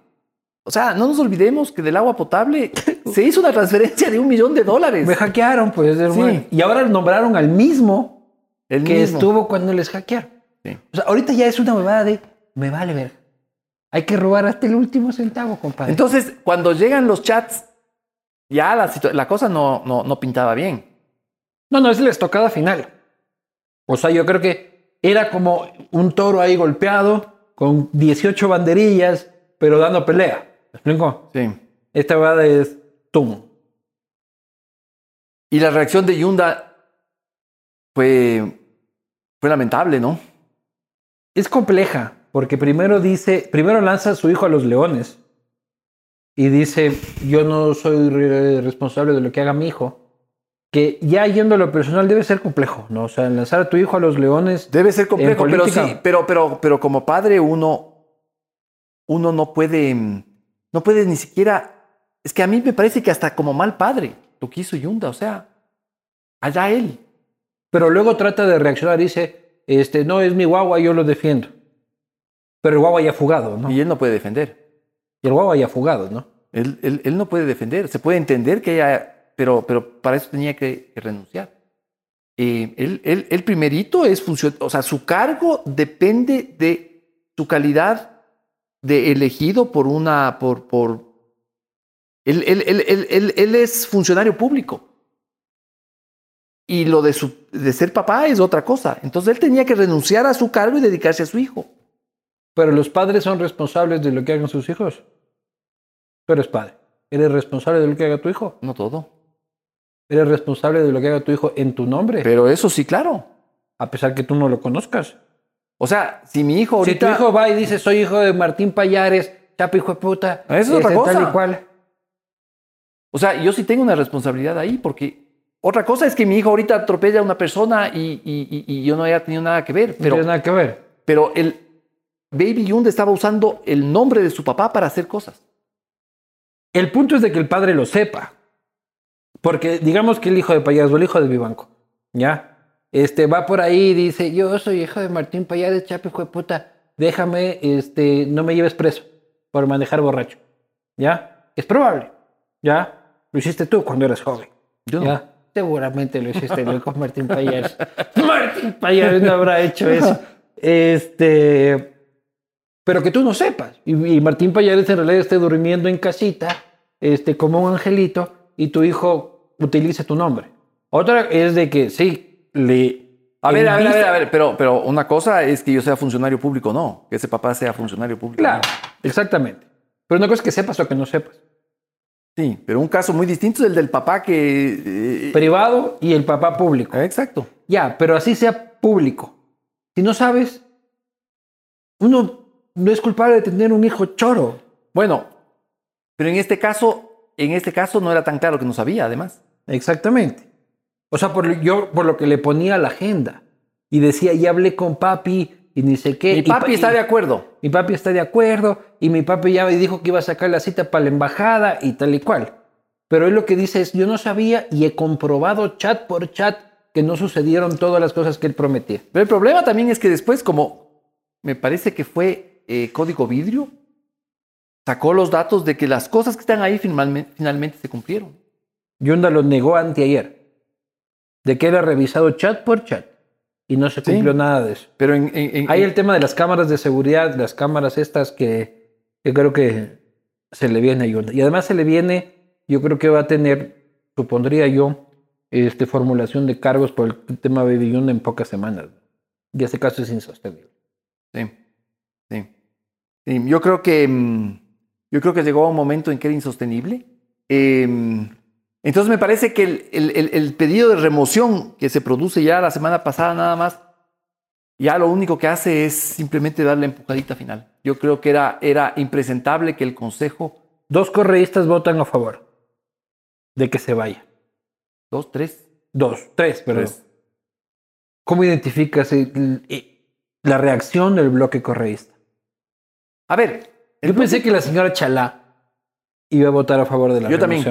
O sea, no nos olvidemos que del agua potable se hizo una transferencia de un millón de dólares. Me hackearon, pues. Sí. Y ahora nombraron al mismo El que mismo. estuvo cuando les hackearon. Sí. O sea, ahorita ya es una huevada de me vale ver. Hay que robar hasta el último centavo, compadre. Entonces, cuando llegan los chats, ya la, la cosa no, no, no pintaba bien. no, no, es la estocada final. O sea, yo creo que era como un toro ahí golpeado con 18 banderillas, pero dando pelea. ¿Me explico? Sí. Esta huevada es tum. Y la reacción de Yunda fue, fue lamentable, ¿no? Es compleja, porque primero dice, primero lanza a su hijo a los leones y dice, yo no soy re- responsable de lo que haga mi hijo. Que ya yendo a lo personal debe ser complejo, ¿no? O sea, lanzar a tu hijo a los leones. Debe ser complejo, pero sí, pero, pero, pero como padre uno, uno no puede, mm, no puede ni siquiera, es que a mí me parece que hasta como mal padre lo que hizo Yunda, o sea, allá él. Pero luego trata de reaccionar y dice, este, no, es mi guagua, yo lo defiendo. Pero el guagua ya fugado, ¿no? Y él no puede defender. Y el guagua ya fugado, ¿no? Él, él, él no puede defender. Se puede entender que haya, pero, pero para eso tenía que, que renunciar. Eh, él, él, él primerito es función, o sea, su cargo depende de su calidad de elegido por una, por, por, él, él, él, él, él- él es funcionario público. Y lo de, su, de ser papá es otra cosa. Entonces él tenía que renunciar a su cargo y dedicarse a su hijo. Pero los padres son responsables de lo que hagan sus hijos. Tú eres padre. ¿Eres responsable de lo que haga tu hijo? No todo. ¿Eres responsable de lo que haga tu hijo en tu nombre? Pero eso sí, claro. a pesar que tú no lo conozcas. O sea, si mi hijo Si tu ahorita... hijo va y dice, soy hijo de Martín Payares, chapo hijo de puta. Eso es otra este, Tal cosa. y cual. O sea, yo sí tengo una responsabilidad ahí, porque otra cosa es que mi hijo ahorita atropella a una persona y, y- y- y yo no haya tenido nada que ver. No Pero, tiene nada que ver. pero el Baby Yunda estaba usando el nombre de su papá para hacer cosas. El punto es de que el padre lo sepa. Porque digamos que el hijo de Payares o el hijo de Vivanco, ¿ya? Este va por ahí y dice, yo soy hijo de Martín Payares, chapo hijo de puta, déjame, este, no me lleves preso por manejar borracho, ¿ya? Es probable, ¿ya? Lo hiciste tú cuando eras joven. Yo no. ¿Ya? Seguramente lo hiciste con Martín Payares. Martín Payares no habrá hecho eso. Este, pero que tú no sepas. Y, y Martín Payares en realidad esté durmiendo en casita, este, como un angelito, y tu hijo utilice tu nombre. Otra es de que sí, le. A ver, a ver, a ver, a ver, pero, pero una cosa es que yo sea funcionario público, no, que ese papá sea funcionario público. Claro, exactamente. Pero una cosa es que sepas o que no sepas. Sí, pero un caso muy distinto es el del papá que... eh, Privado y el papá público. exacto. Ya, pero así sea público. Si no sabes, uno no es culpable de tener un hijo choro. Bueno, pero en este caso, en este caso no era tan claro que no sabía, además. Exactamente. O sea, por, yo por lo que le ponía a la agenda y decía, ya hablé con papi, y ni sé qué. Mi Y papi está de acuerdo. Mi papi está de acuerdo y mi papi ya me dijo que iba a sacar la cita para la embajada y tal y cual. Pero él lo que dice es, yo no sabía y he comprobado chat por chat que no sucedieron todas las cosas que él prometía. Pero el problema también es que después, como me parece que fue eh, código vidrio, sacó los datos de que las cosas que están ahí finalmente, finalmente se cumplieron. Yunda lo negó anteayer, de que ha revisado chat por chat y no se Sí. cumplió nada de eso. Pero en, en- en- Hay el tema de las cámaras de seguridad, las cámaras estas que yo creo que se le viene a Yunda. Y además se le viene, yo creo que va a tener, supondría yo, este, formulación de cargos por el tema Baby Yunda en pocas semanas. Y ese caso es insostenible. Sí, sí. Sí, yo creo que mm, yo creo que llegó a un momento en que era insostenible. Eh, entonces me parece que el, el- el- el pedido de remoción que se produce ya la semana pasada nada más, ya lo único que hace es simplemente darle empujadita final. Yo creo que era, era impresentable que el Consejo, Dos correístas votan a favor de que se vaya. dos, tres, Dos, tres, perdón. tres. ¿Cómo identificas el- la reacción del bloque correísta? A ver, Yo pensé que la señora Chalá iba a votar a favor de la Yo también.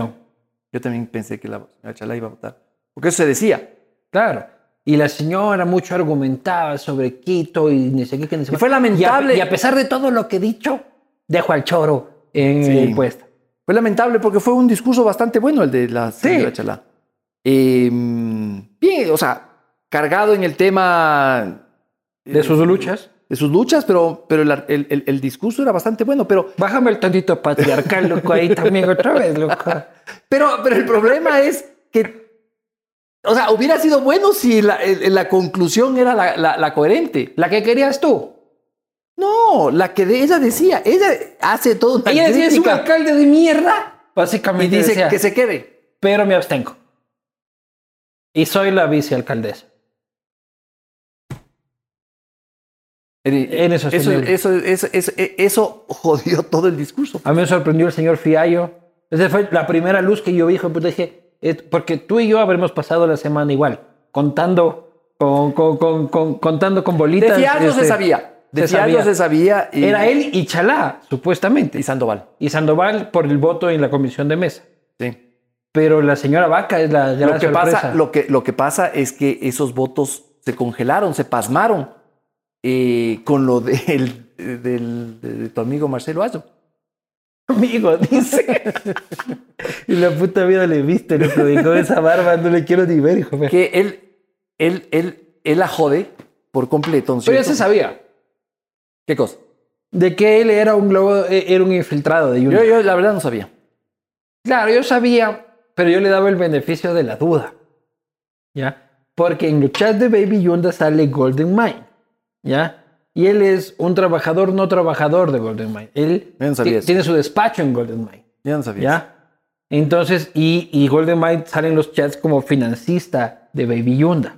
yo también pensé que la señora Chalá iba a votar. Porque eso se decía. Claro. Y la señora mucho argumentaba sobre Quito y ni sé qué. que ni sé Y fue lamentable. Y a, y a pesar de todo lo que he dicho, dejo al choro en Sí. el puesto. Fue lamentable porque fue un discurso bastante bueno el de la señora Chalá. Eh, bien, o sea, cargado en el tema De sus luchas. De sus luchas, pero, pero el, el- el- el discurso era bastante bueno. Pero, Bájame el tantito patriarcal, loco, ahí también otra vez, loco. pero, pero el problema es que, o sea, hubiera sido bueno si la, la conclusión era la, la- la coherente. La que querías tú. No, la que de- ella decía, ella hace todo una Ella decía, es un alcalde de mierda. y Básicamente dice decía, que se quede. pero me abstengo. Y soy la vicealcaldesa. Eso, eso, eso, eso, eso jodió todo el discurso. A mí me sorprendió el señor Fiallo. Esa fue la primera luz que yo vi, de dije, porque tú y yo habremos pasado la semana igual, contando con, con, con, con- contando con De bolitas. Fiallo se este, sabía. De se Fiallo sabía. se sabía. Era él y Chalá, supuestamente. y Sandoval. Y Sandoval por el voto en la comisión de mesa. Sí. Pero la señora Vaca es la Lo que, pasa, lo, que, lo que pasa es que esos votos se congelaron, se pasmaron eh, con lo de, el- del- de, tu amigo Marcelo Ayo. Amigo, dice. y la puta vida le viste, le predicó esa barba, no le quiero ni ver, hijo. mío. Que él, él, él, él la jode por completo. ¿no Pero ya se sabía ¿Qué cosa? de que él era un globo, eh, era un infiltrado de Yunda. Yo, yo la verdad no sabía. Claro, yo sabía, pero yo le daba el beneficio de la duda. ¿Ya? Porque en los chats de Baby Yunda sale Golden Mine. ¿Ya? Y él es un trabajador no trabajador de Golden Mine. Él tiene su despacho en Golden Mine. Yo no sabía. ¿Ya? Entonces, y, y Golden Mine sale en los chats como financista de Baby Yunda.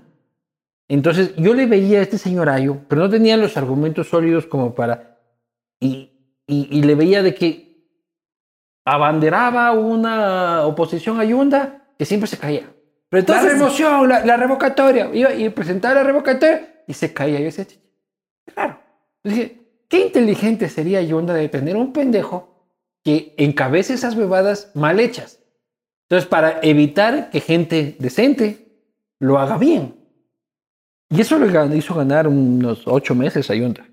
Entonces, yo le veía a este señor Ayo, pero no tenía los argumentos sólidos como para. Y, y, y le veía de que abanderaba una oposición a Yunda que siempre se caía. Pero la remoción, la, la revocatoria. Iba y presentaba la revocatoria y se caía. Yo decía, "Ch- ch- claro. Dije, qué inteligente sería Yunda de tener un pendejo que encabece esas bebadas mal hechas. Entonces, para evitar que gente decente lo haga bien. Y eso le hizo ganar unos ocho meses a Yunda.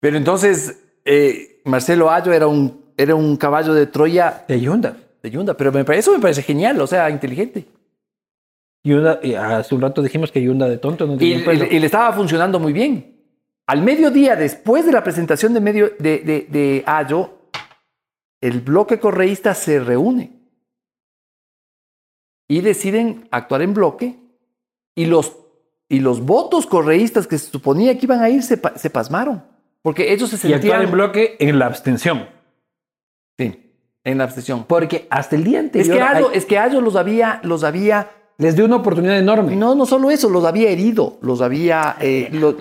pero entonces eh, Marcelo Ayo era un, era un caballo de Troya De Yunda. de Yunda. Pero me parece, eso me parece genial, o sea, inteligente. Yunda, y hace un rato dijimos que Yunda de tonto no tenía y le estaba funcionando muy bien. Al mediodía, después de la presentación de, medio, de, de, de Ayo, el bloque correísta se reúne y deciden actuar en bloque y los, y los votos correístas que se suponía que iban a ir se, se pasmaron. Porque ellos se y actuar sentían en bloque en la abstención. Sí, en la abstención. Porque hasta el día Es anterior que Ayo, hay- es que Ayo los había, los había les dio una oportunidad enorme. No, no solo eso, los había herido, los había, eh, lo-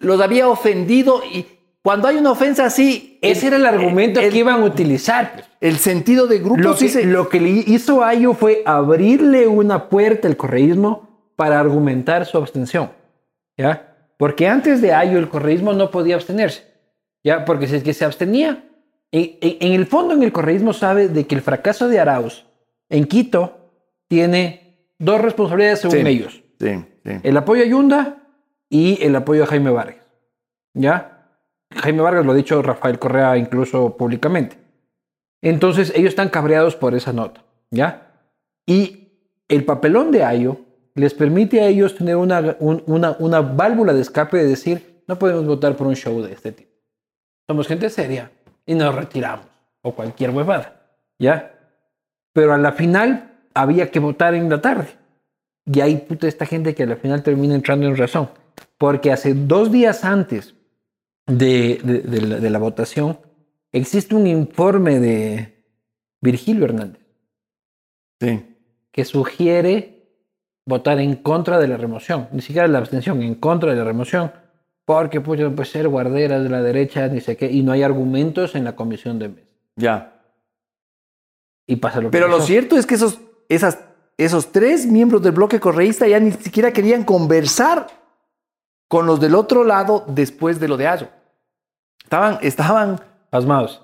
los había ofendido y cuando hay una ofensa así, Ese era el argumento el, que iban a utilizar. el sentido de grupo Lo sí que, se- lo que le hizo Ayo fue abrirle una puerta al correísmo para argumentar su abstención. ¿Ya? Porque antes de Ayo el correísmo no podía abstenerse. ¿Ya? Porque si es que se abstenía, en, en- en el fondo en el correísmo sabe de que el fracaso de Arauz en Quito tiene dos responsabilidades según Sí. ellos. Sí, sí. El apoyo a Yunda y el apoyo a Jaime Vargas. ¿Ya? Jaime Vargas lo ha dicho Rafael Correa incluso públicamente. Entonces ellos están cabreados por esa nota. ¿Ya? Y el papelón de Ayo les permite a ellos tener una, un- una, una válvula de escape de decir, no podemos votar por un show de este tipo. Somos gente seria y nos retiramos. O cualquier huevada. ¿Ya? Pero a la final había que votar en la tarde. Y hay puta esta gente que al final termina entrando en razón. Porque hace dos días antes de, de- de la, de la votación existe un informe de Virgilio Hernández Sí. que sugiere votar en contra de la remoción. Ni siquiera la abstención, en contra de la remoción. Porque pues, no puede ser guarderas de la derecha, ni sé qué. Y no hay argumentos en la comisión de mesa. Ya. Y pasa lo que Pero lo cierto es que esos, esas, esos tres miembros del bloque correísta ya ni siquiera querían conversar con los del otro lado después de lo de Ayo. Estaban, estaban, Pasmados.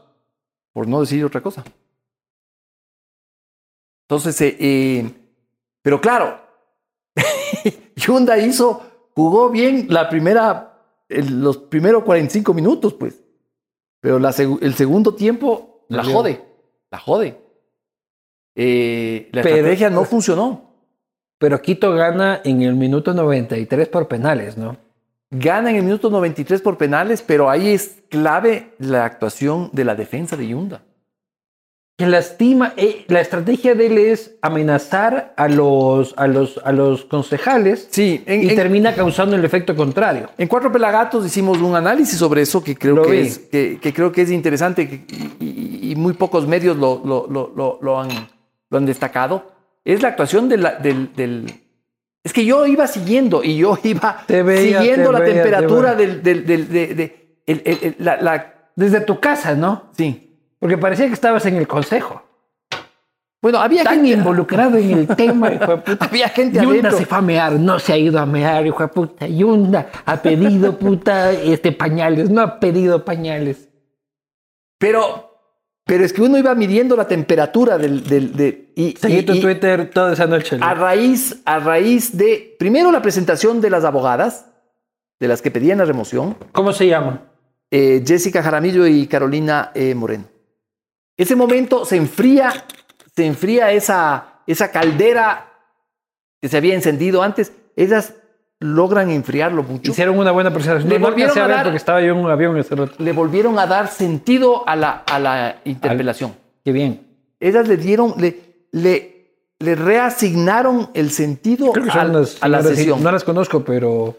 por no decir otra cosa. Entonces, eh, eh, pero claro, Yunda hizo, jugó bien la primera, el- los primeros 45 minutos, pues. Pero la el segundo tiempo la jode, la jode. Eh, la Pero- estrategia no funcionó. Pero Quito gana en el minuto 93 por penales, ¿no? Gana en el minuto 93 por penales, pero ahí es clave la actuación de la defensa de Yunda. Que lastima. eh, la estrategia de él es amenazar a los, a los, a los concejales Sí, en, y en- termina causando el efecto contrario. en Cuatro Pelagatos hicimos un análisis sobre eso que creo, que es, que, que creo que es interesante y, y- y muy pocos medios lo, lo- lo- lo- lo han, lo han destacado. Es la actuación de la- del, del- Es que yo iba siguiendo y yo iba veía, siguiendo la veía, temperatura del... del, del- de- de- el- el- el- la, la- Desde tu casa, ¿no? sí. Porque parecía que estabas en el consejo. Bueno, había gente, involucrado en el tema, hijo de puta. había gente Yunda adentro. se fue a mear, no se ha ido a mear, hijo de puta. Yunda ha pedido, puta, este, pañales, no ha pedido pañales. Pero, pero es que uno iba midiendo la temperatura del... del de, y, Seguí y- tu y Twitter toda esa noche. a raíz, a raíz de, primero la presentación de las abogadas, de las que pedían la remoción, ¿Cómo se llama? eh, Jessica Jaramillo y Carolina eh, Moreno. Ese momento se enfría, se enfría esa, esa caldera que se había encendido antes. Ellas logran enfriarlo mucho. Hicieron una buena presentación. Le No, volvieron a a dar- porque estaba yo en un avión ese rato. Le volvieron a dar sentido a la, a la interpelación. Qué bien. ellas le dieron, le, le, le reasignaron el sentido Creo que al- son las a la sesión. No las conozco, pero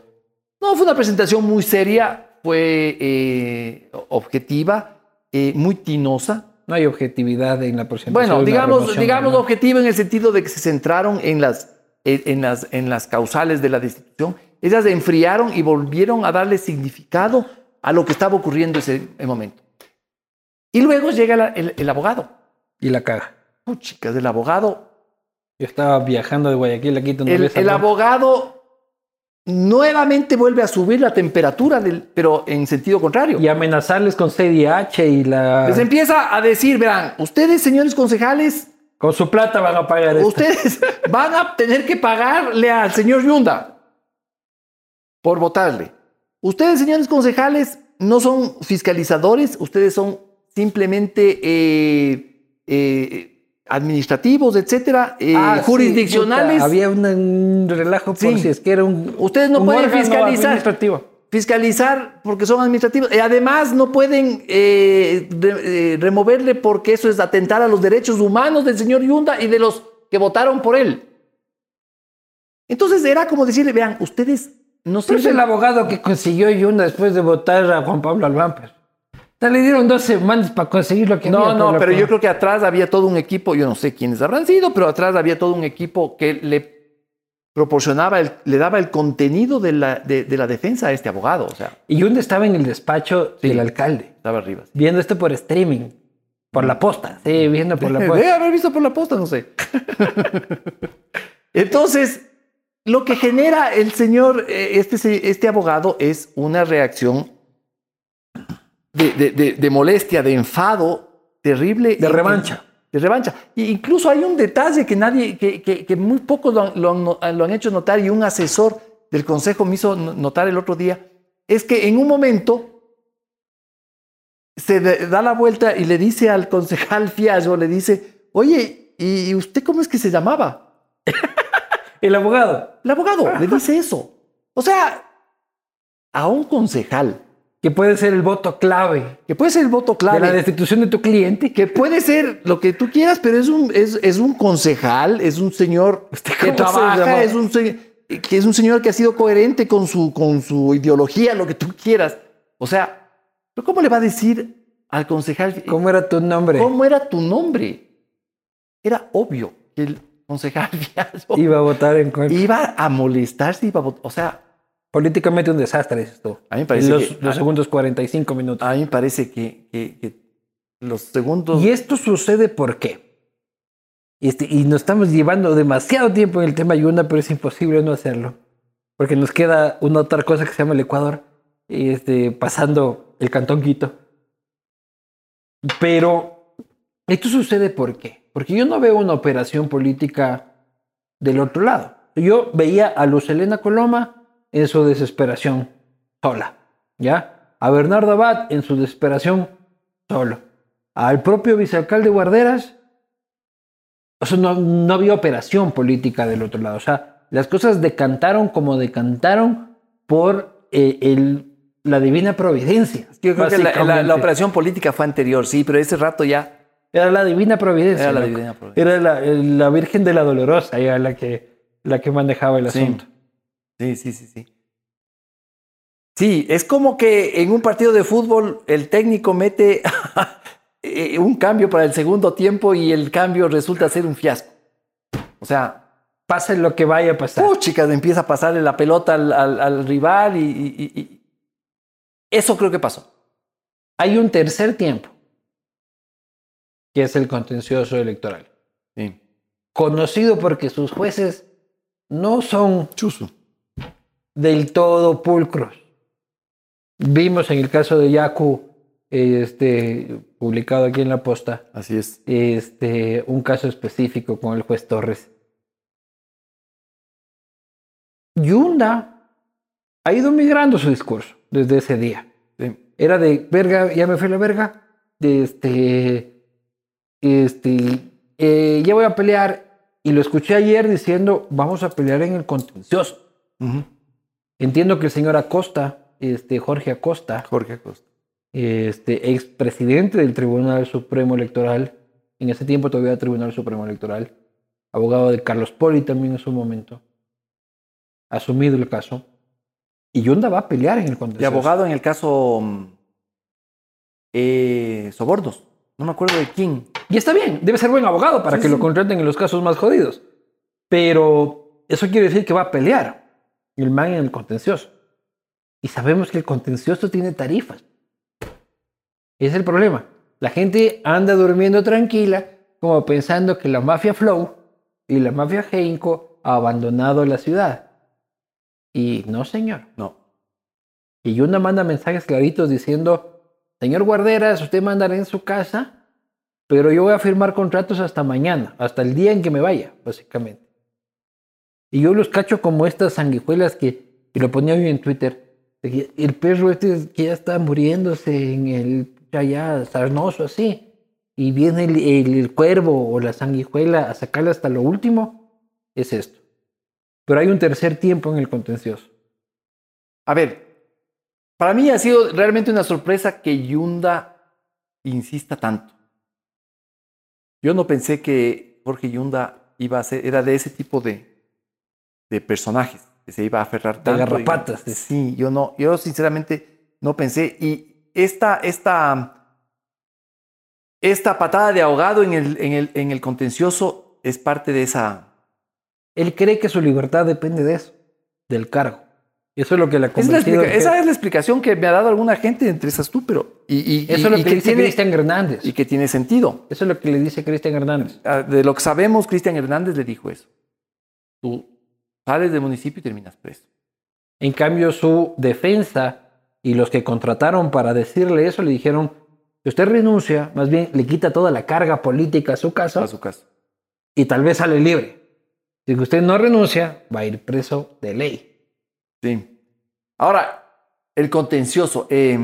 No, fue una presentación muy seria, fue eh, objetiva, eh, muy tinosa. no hay objetividad en la presentación. Bueno, digamos, digamos ¿no? objetiva en el sentido de que se centraron en las, en, en las, en las causales de la destitución. Ellas enfriaron y volvieron a darle significado a lo que estaba ocurriendo ese momento. Y luego llega la- el, el abogado. Y la caga. Oh, chicas, el abogado Yo estaba viajando de Guayaquil a Quito. no el, el abogado nuevamente vuelve a subir la temperatura, del, pero en sentido contrario. Y amenazarles con CDH y la... Les empieza a decir, verán, ustedes, señores concejales, Con su plata van a pagar esto. ustedes van a tener que pagarle al señor Yunda por votarle. Ustedes, señores concejales, no son fiscalizadores, ustedes son simplemente eh, eh, administrativos, etcétera, eh, Ah, jurisdiccionales. había un, un relajo por Sí. si es que era un... Ustedes no un pueden fiscalizar. Fiscalizar porque son administrativos. Y además no pueden eh, re- eh, removerle porque eso es atentar a los derechos humanos del señor Yunda y de los que votaron por él. Entonces era como decirle, vean, ustedes no Pero es el abogado que consiguió Yunda después de votar a Juan Pablo sea, le dieron dos semanas para conseguir lo que No, había, no, pero yo creo que atrás había todo un equipo, yo no sé quiénes habrán sido, pero atrás había todo un equipo que le proporcionaba, el- le daba el contenido de la, de, de la defensa a este abogado. O sea, Y Yunda estaba en el despacho Sí. del alcalde, estaba arriba. viendo esto por streaming, por la posta. Sí, viendo por la Debe posta. haber visto por la posta, no sé. Entonces, lo que genera el señor, eh, este, este abogado, es una reacción de, de- de- de molestia, de enfado terrible. De revancha. De revancha. Y incluso hay un detalle que nadie, que, que- que muy pocos lo, han- lo han no- lo han hecho notar y un asesor del consejo me hizo no- notar el otro día, es que en un momento se da la vuelta y le dice al concejal Fiallo, le dice, oye, ¿y usted cómo es que se llamaba? El abogado, El abogado le dice eso. O sea, a un concejal, que puede ser el voto clave que puede ser el voto de la clave, destitución de tu cliente. que puede ser lo que tú quieras, pero es un, es, es un concejal, es un señor que se trabaja, llama? es un, se- que es un señor que ha sido coherente con su, con su ideología, lo que tú quieras. O sea, ¿pero ¿cómo le va a decir al concejal? ¿Cómo era tu nombre? ¿Cómo era tu nombre? Era obvio que el concejal Iba a votar en contra. iba a molestarse, iba a vot- O sea, Políticamente un desastre, tú. A mí me parece los, que- los segundos 45 minutos. a mí me parece que, que- que los segundos... Y esto sucede por qué. Este, y nos estamos llevando demasiado tiempo en el tema Yunda, pero es imposible no hacerlo. Porque nos queda una otra cosa que se llama el Ecuador, y este, pasando el Cantón Quito. Pero esto sucede por qué. Porque yo no veo una operación política del otro lado. Yo veía a Luz Helena Coloma en su desesperación sola, ¿ya? A Bernardo Abad en su desesperación solo. Al propio vicealcalde Guarderas, o sea, no, no había operación política del otro lado. O sea, las cosas decantaron como decantaron por eh, el, la divina providencia. Yo creo que la, la- operación política fue anterior, sí, pero ese rato ya Era la divina providencia. era la loco. divina providencia. Era la, la Virgen de la Dolorosa, ya la que, la que manejaba el Sí. asunto. Sí, sí, sí, sí. Sí, es como que en un partido de fútbol el técnico mete eh, un cambio para el segundo tiempo y el cambio resulta ser un fiasco. O sea, Pase lo que vaya a pasar. ¡uh, chicas! Empieza a pasarle la pelota al, al- al rival y, y- y- y- Eso creo que pasó. Hay un tercer tiempo, que es el contencioso electoral. Sí. Conocido porque sus jueces no son Chuzo. Del todo pulcros. Vimos en el caso de Yaku, este, publicado aquí en la posta, Así es. este, un caso específico con el juez Torres. Yunda ha ido migrando su discurso desde ese día. Sí. Era de verga, ya me fui a la verga. Este. Este. eh, ya voy a pelear. Y lo escuché ayer diciendo: Vamos a pelear en el contencioso. Entiendo que el señor Acosta, este, Jorge Acosta, Jorge Acosta. este, expresidente del Tribunal Supremo Electoral, en ese tiempo todavía Tribunal Supremo Electoral, abogado de Carlos Poli también en su momento, asumido el caso, y Yunda va a pelear en el De contencioso. abogado en el caso mm, eh, Sobornos. No me acuerdo de quién. Y está bien, debe ser buen abogado para Sí, que sí. lo contraten en los casos más jodidos. Pero eso quiere decir que va a pelear el man en el contencioso. Y sabemos que el contencioso tiene tarifas. Ese es el problema. La gente anda durmiendo tranquila, como pensando que la mafia Flow y la mafia Heinco ha abandonado la ciudad. Y no, señor. No. Y Yunda manda mensajes claritos diciendo, señor Guarderas, usted mandará en su casa, pero yo voy a firmar contratos hasta mañana, hasta el día en que me vaya, básicamente. Y yo los cacho como estas sanguijuelas que, y lo ponía yo en Twitter, que el perro este que ya está muriéndose en el, ya sarnoso así, y viene el, el- el cuervo o la sanguijuela a sacarle hasta lo último, es esto. Pero hay un tercer tiempo en el contencioso. A ver, para mí ha sido realmente una sorpresa que Yunda insista tanto. Yo no pensé que Jorge Yunda iba a ser, era de ese tipo de, de personajes, que se iba a aferrar tanto. garrapatas. Y- sí, yo no, yo sinceramente no pensé. Y esta, esta, esta patada de ahogado en el, en el, en el contencioso es parte de esa, Él cree que su libertad depende de eso, del cargo. Eso es lo que la Esa es, la que- esa es la explicación que me ha dado alguna gente, entre esas tú, pero. Y, y- Eso es lo y- y que dice tiene, Cristian Hernández. y que tiene sentido. Eso es lo que le dice Cristian Hernández. Ah, De lo que sabemos, Cristian Hernández le dijo eso. Tú Sales del municipio y terminas preso. En cambio, su defensa y los que contrataron para decirle eso le dijeron, si usted renuncia, más bien le quita toda la carga política a su casa A su casa. y tal vez sale libre. Si usted no renuncia, va a ir preso de ley. Sí. Ahora, el contencioso. eh,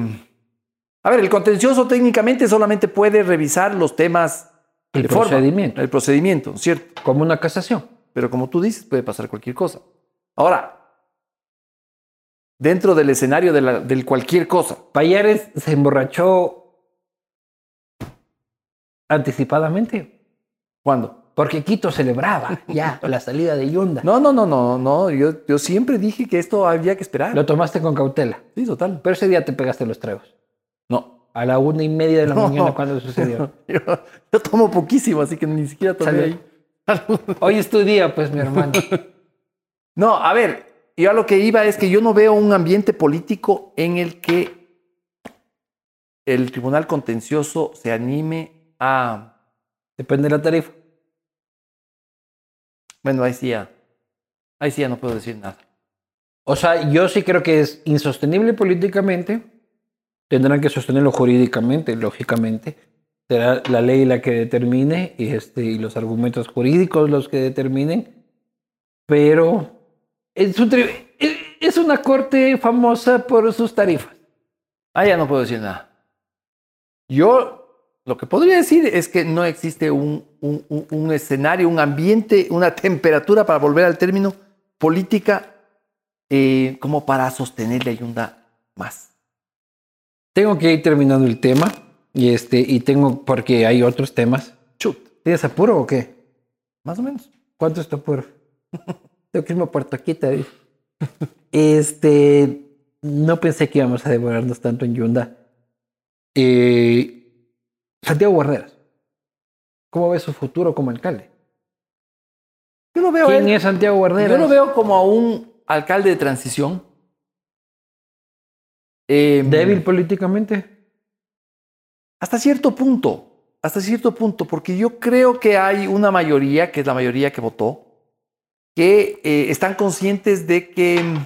a ver, el contencioso técnicamente solamente puede revisar los temas El de forma, procedimiento. el procedimiento, ¿cierto? Como una casación. Pero como tú dices, puede pasar cualquier cosa. Ahora, dentro del escenario de la- del cualquier cosa, Payares se emborrachó anticipadamente ¿cuándo? porque Quito celebraba ya la salida de Yunda. No, no, no, no, no. Yo, yo siempre dije que esto había que esperar. Lo tomaste con cautela. Sí, total. Pero ese día te pegaste los tragos. No. A la una y media de la No. mañana cuando sucedió. Yo, yo tomo poquísimo, así que ni siquiera tomé Salud. ahí. Hoy es tu día, pues, mi hermano. No, a ver, yo a lo que iba es que yo no veo un ambiente político en el que el tribunal contencioso se anime a. Depende de la tarifa. Bueno, ahí sí ya. Ahí sí ya no puedo decir nada. O sea, yo sí creo que es insostenible políticamente. Tendrán que sostenerlo jurídicamente, lógicamente. Será la ley la que determine y, este, y los argumentos jurídicos los que determinen. Pero es, un es- una corte famosa por sus tarifas. Ahí ya no puedo decir nada. Yo lo que podría decir es que no existe un, un- un- un escenario, un ambiente, una temperatura, para volver al término, política, eh, como para sostener la Yunda más. Tengo que ir terminando el tema y, este, y tengo, porque hay otros temas. Chut, ¿Tienes apuro o qué? más o menos. ¿Cuánto está por? Tengo que irme a Puerto Quita. dice. Este, no pensé que íbamos a demorarnos tanto en Yunda. Eh, Santiago Guarderas. ¿Cómo ve su futuro como alcalde? Yo lo veo, ¿Quién él- es Santiago Guarderas? yo lo veo como a un alcalde de transición. Eh, débil políticamente. Hasta cierto punto, hasta cierto punto, porque yo creo que hay una mayoría, que es la mayoría que votó, que eh, están conscientes de que mm,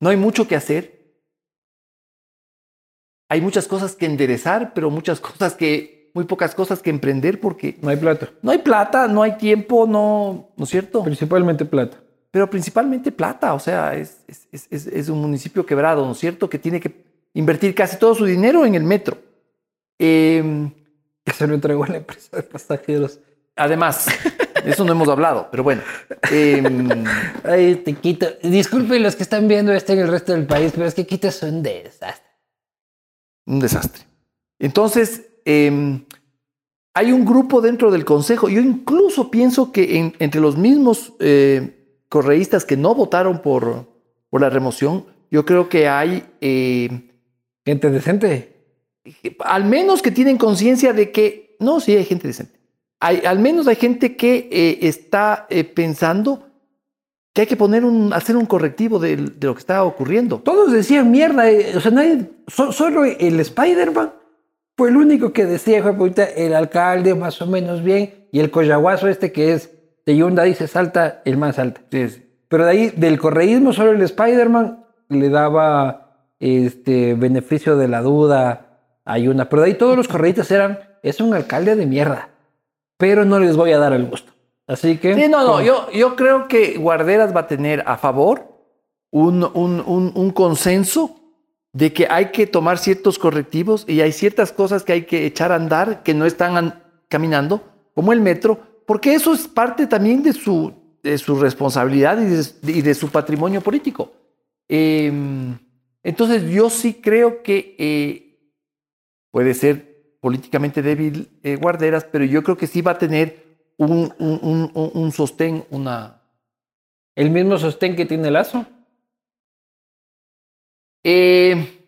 no hay mucho que hacer. Hay muchas cosas que enderezar, pero muchas cosas que, muy pocas cosas que emprender porque No hay plata. no hay plata, no hay tiempo, no, ¿no es cierto? Principalmente plata. Pero principalmente plata, o sea, es, es- es- es- es un municipio quebrado, ¿no es cierto? Que tiene que invertir casi todo su dinero en el metro. Que se lo entregó a la empresa de pasajeros. Además, de eso no hemos hablado, pero bueno. em, Ay, te quito. Disculpen los que están viendo esto en el resto del país, pero es que Quito es un desastre. un desastre. Entonces, em, hay un grupo dentro del Consejo. Yo incluso pienso que en- entre los mismos eh, correístas que no votaron por, por la remoción, yo creo que hay eh, Gente decente. Al menos que tienen conciencia de que, no, sí hay gente decente. Hay, al menos hay gente que eh, está eh, pensando que hay que poner un, hacer un correctivo de, lo que está ocurriendo. Todos decían mierda. eh, O sea, nadie. so- solo el Spider-Man fue el único que decía, puta, el alcalde más o menos bien. Y el coyaguazo este que es de Yunda dice salta, el más salta. Sí, sí. Pero de ahí, del correísmo, solo el Spider-Man le daba este beneficio de la duda a Yuna. Pero de ahí todos los correístas eran, es un alcalde de mierda. Pero no les voy a dar el gusto. Así que. Sí, no, no, yo, yo creo que Guarderas va a tener a favor un, un- un- un consenso de que hay que tomar ciertos correctivos y hay ciertas cosas que hay que echar a andar que no están an- caminando, como el metro, porque eso es parte también de su, de su responsabilidad y de, y de su patrimonio político. Eh, entonces, yo sí creo que eh, puede ser políticamente débil eh, Guarderas, pero yo creo que sí va a tener un, un, un- un- sostén, una... El mismo sostén que tiene Lazo. Eh,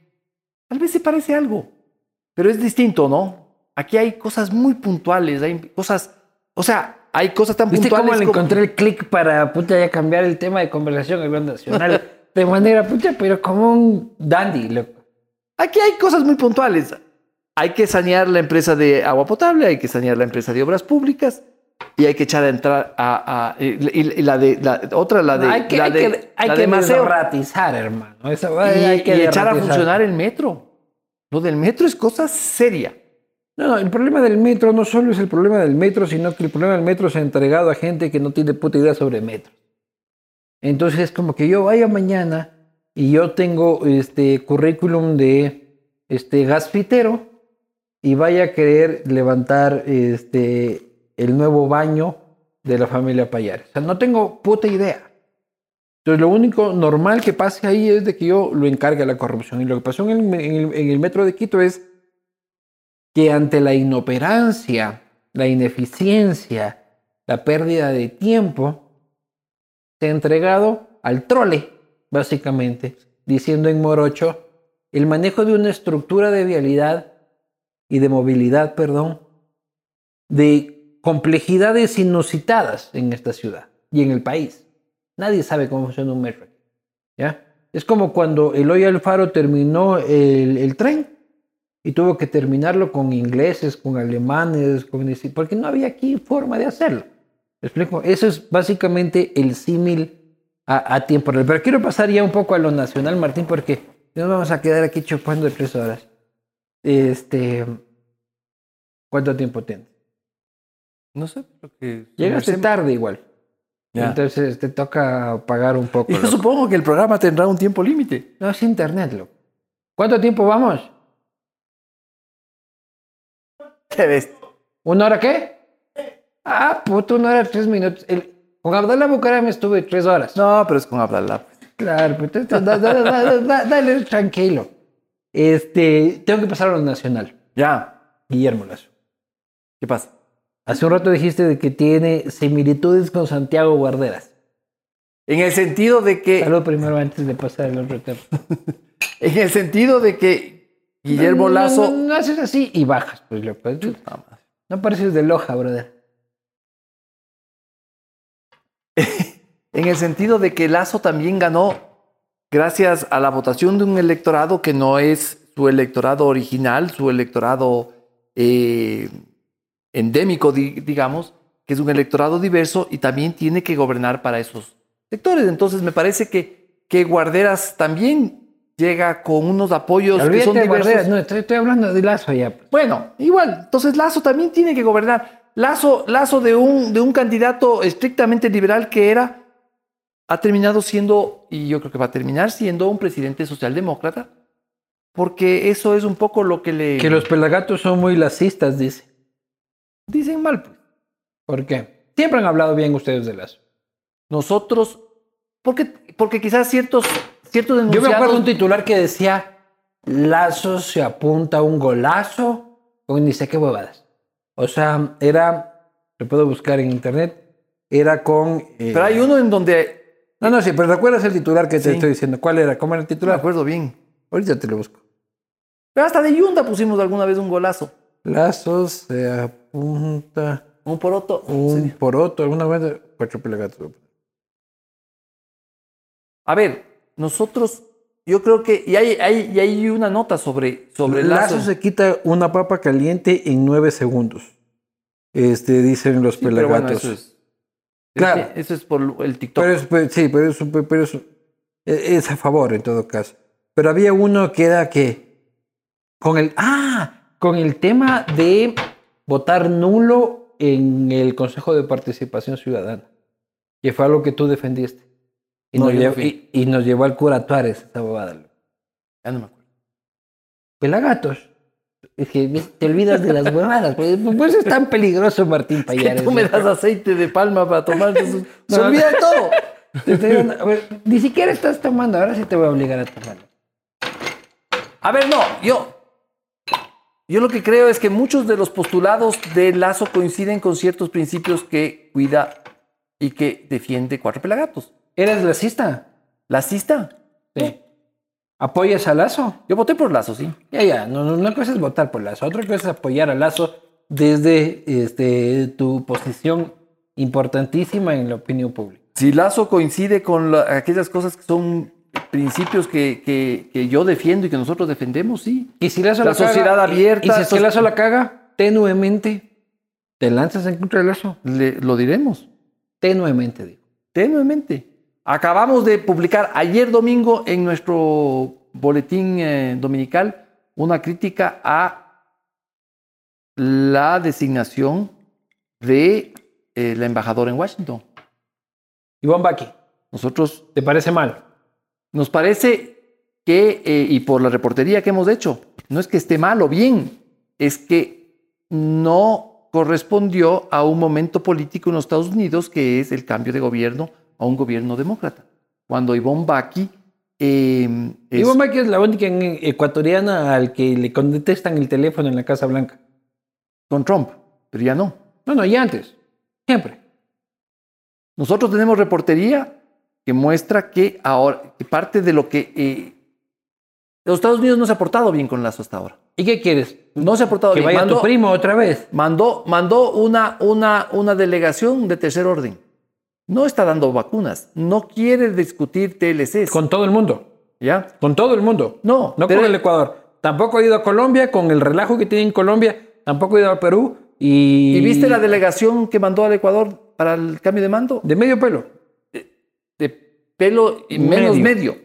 tal vez se parece algo, pero es distinto, ¿no? Aquí hay cosas muy puntuales, hay cosas, o sea, hay cosas tan ¿Viste puntuales cómo le como- encontré el clic para puta ya cambiar el tema de conversación a nivel nacional? de manera puta, pero como un dandy, loco. Aquí hay cosas muy puntuales. Hay que sanear la empresa de agua potable, hay que sanear la empresa de obras públicas, y hay que echar a entrar a, a- y, y la de la otra la de hay que, la hay de, que, hay la que de Maceo. desratizar, hermano. Esa- y, hay que y echar a funcionar el metro. Lo del metro es cosa seria. No, no, el problema del metro no solo es el problema del metro, sino que el problema del metro se ha entregado a gente que no tiene puta idea sobre metro. Entonces es como que yo vaya mañana y yo tengo este currículum de este gasfitero y vaya a querer levantar este el nuevo baño de la familia Payares. O sea, no tengo puta idea. Entonces lo único normal que pase ahí es de que yo lo encargue a la corrupción. Y lo que pasó en el, en el- en el metro de Quito es que ante la inoperancia, la ineficiencia, la pérdida de tiempo, se ha entregado al trole, básicamente, diciendo en Morocho, el manejo de una estructura de vialidad y de movilidad, perdón, de complejidades inusitadas en esta ciudad y en el país. Nadie sabe cómo funciona un metro. ¿ya? Es como cuando Eloy Alfaro terminó el, el tren y tuvo que terminarlo con ingleses, con alemanes, con, porque no había aquí forma de hacerlo. ¿Me explico? Eso es básicamente el símil a, a tiempo real. Pero quiero pasar ya un poco a lo nacional, Martín, porque nos vamos a quedar aquí chupando tres horas. Este, ¿Cuánto tiempo tienes? No sé, porque Llegaste tarde igual. Ya. Entonces te toca pagar un poco. Yo loco. supongo que el programa tendrá un tiempo límite. No es internet, loco. ¿Cuánto tiempo vamos? Te ves. ¿Una hora qué? Ah, puto, una hora tres minutos. El- con Abdallah Bucaram estuve tres horas. No, pero es con. Claro, pues, entonces, da- da- da- da- da- dale tranquilo. Este, tengo que pasar a lo nacional. Ya. Guillermo Lazo. ¿Qué pasa? Hace un rato dijiste de que tiene similitudes con Santiago Guarderas. En el sentido de que, Salud primero antes de pasar al otro tema. en el sentido de que Guillermo No, no, Lazo. No, no haces así y bajas, pues loco. No pareces de Loja, brother. En el sentido de que Lazo también ganó gracias a la votación de un electorado que no es su electorado original, su electorado eh, endémico, di- digamos, que es un electorado diverso y también tiene que gobernar para esos sectores. Entonces me parece que, que Guarderas también llega con unos apoyos que son de diversos. Guarderas. No, estoy, estoy hablando de Lazo ya. pues. Bueno, igual, entonces Lazo también tiene que gobernar. Lazo, Lazo de, un, de un candidato estrictamente liberal que era, ha terminado siendo, y yo creo que va a terminar siendo un presidente socialdemócrata, porque eso es un poco lo que le Que los pelagatos son muy lacistas, dice. Dicen mal. pues. ¿Por qué? Siempre han hablado bien ustedes de Lazo. Nosotros, porque, porque quizás ciertos, ciertos Yo me acuerdo un titular que decía, Lazo se apunta a un golazo con ni sé qué huevadas. O sea, era, lo puedo buscar en internet, era con... eh, Pero hay uno en donde, No, no, sí, pero ¿recuerdas el titular que te Sí. estoy diciendo? ¿Cuál era? ¿Cómo era el no me titular? acuerdo bien, Ahorita te lo busco. pero hasta de Yunda pusimos alguna vez un golazo. Lazo se apunta Un poroto. un Sí. poroto, alguna vez cuatro pelagatos. A ver, nosotros, yo creo que, y hay, hay, y hay una nota sobre, sobre Lazo Lazo. se quita una papa caliente en nueve segundos. Este, dicen los Sí, pero bueno, pelagatos. eso es. Claro. Eso, eso es por el TikTok. Pero es- pero- sí, pero es, pero es- e- es a favor en todo caso. Pero había uno que era que con el ah, con el tema de votar nulo en el Consejo de Participación Ciudadana, que fue algo que tú defendiste. Y, No, nos, llevó, fui. y, y nos llevó al cura Tuárez, esa bobada. Ya no me acuerdo. Pelagatos. Es que te olvidas de las huevadas. Pues, pues es tan peligroso, Martín Que Payares. tú me das aceite de palma para tomar. Se No, olvida todo. Dando- a ver, ni siquiera estás tomando, ahora sí te voy a obligar a tomarlo. A ver, no, yo. Yo lo que creo es que muchos de los postulados de Lazo coinciden con ciertos principios que cuida y que defiende Cuatro Pelagatos. ¿Eres lacista? ¿Lacista? Sí. ¿Apoyas a Lazo? Yo voté por Lazo, sí. Ya, ya, no, no, una cosa es votar por Lazo, otra cosa es apoyar a Lazo desde este, tu posición importantísima en la opinión pública. Si Lazo coincide con la- aquellas cosas que son principios que, que- que yo defiendo y que nosotros defendemos, sí. Y si La la sociedad abierta, Y, si sos- Lazo la caga, tenuemente, ¿Te lanzas en contra de Lazo? Le- lo diremos. Tenuemente, digo. Tenuemente. Acabamos de publicar ayer domingo en nuestro boletín eh, dominical una crítica a la designación de eh, la embajadora en Washington. Iván Baki, Nosotros ¿te parece mal? Nos parece que, eh, y por la reportería que hemos hecho, no es que esté mal o bien, es que no correspondió a un momento político en los Estados Unidos que es el cambio de gobierno a un gobierno demócrata. Cuando Ivonne Baki eh, es- Iván Baki es la única ecuatoriana al que le contestan el teléfono en la Casa Blanca. con Trump, pero ya no. No, no, y antes. Siempre. Nosotros tenemos reportería que muestra que ahora, que parte de lo que eh, los Estados Unidos no se ha portado bien con Lazo hasta ahora. ¿Y qué quieres? No se ha portado Que bien. vaya Mandó- tu primo otra vez. mandó, mandó una, una, una delegación de tercer orden. No está dando vacunas. No quiere discutir TLCs. Con todo el mundo. ¿Ya? Con todo el mundo. No, No pero- con el Ecuador. Tampoco he ido a Colombia con el relajo que tiene en Colombia. Tampoco he ido a Perú. Y, ¿Y viste la delegación que mandó al Ecuador para el cambio de mando? De medio pelo. Pelo y menos Medio.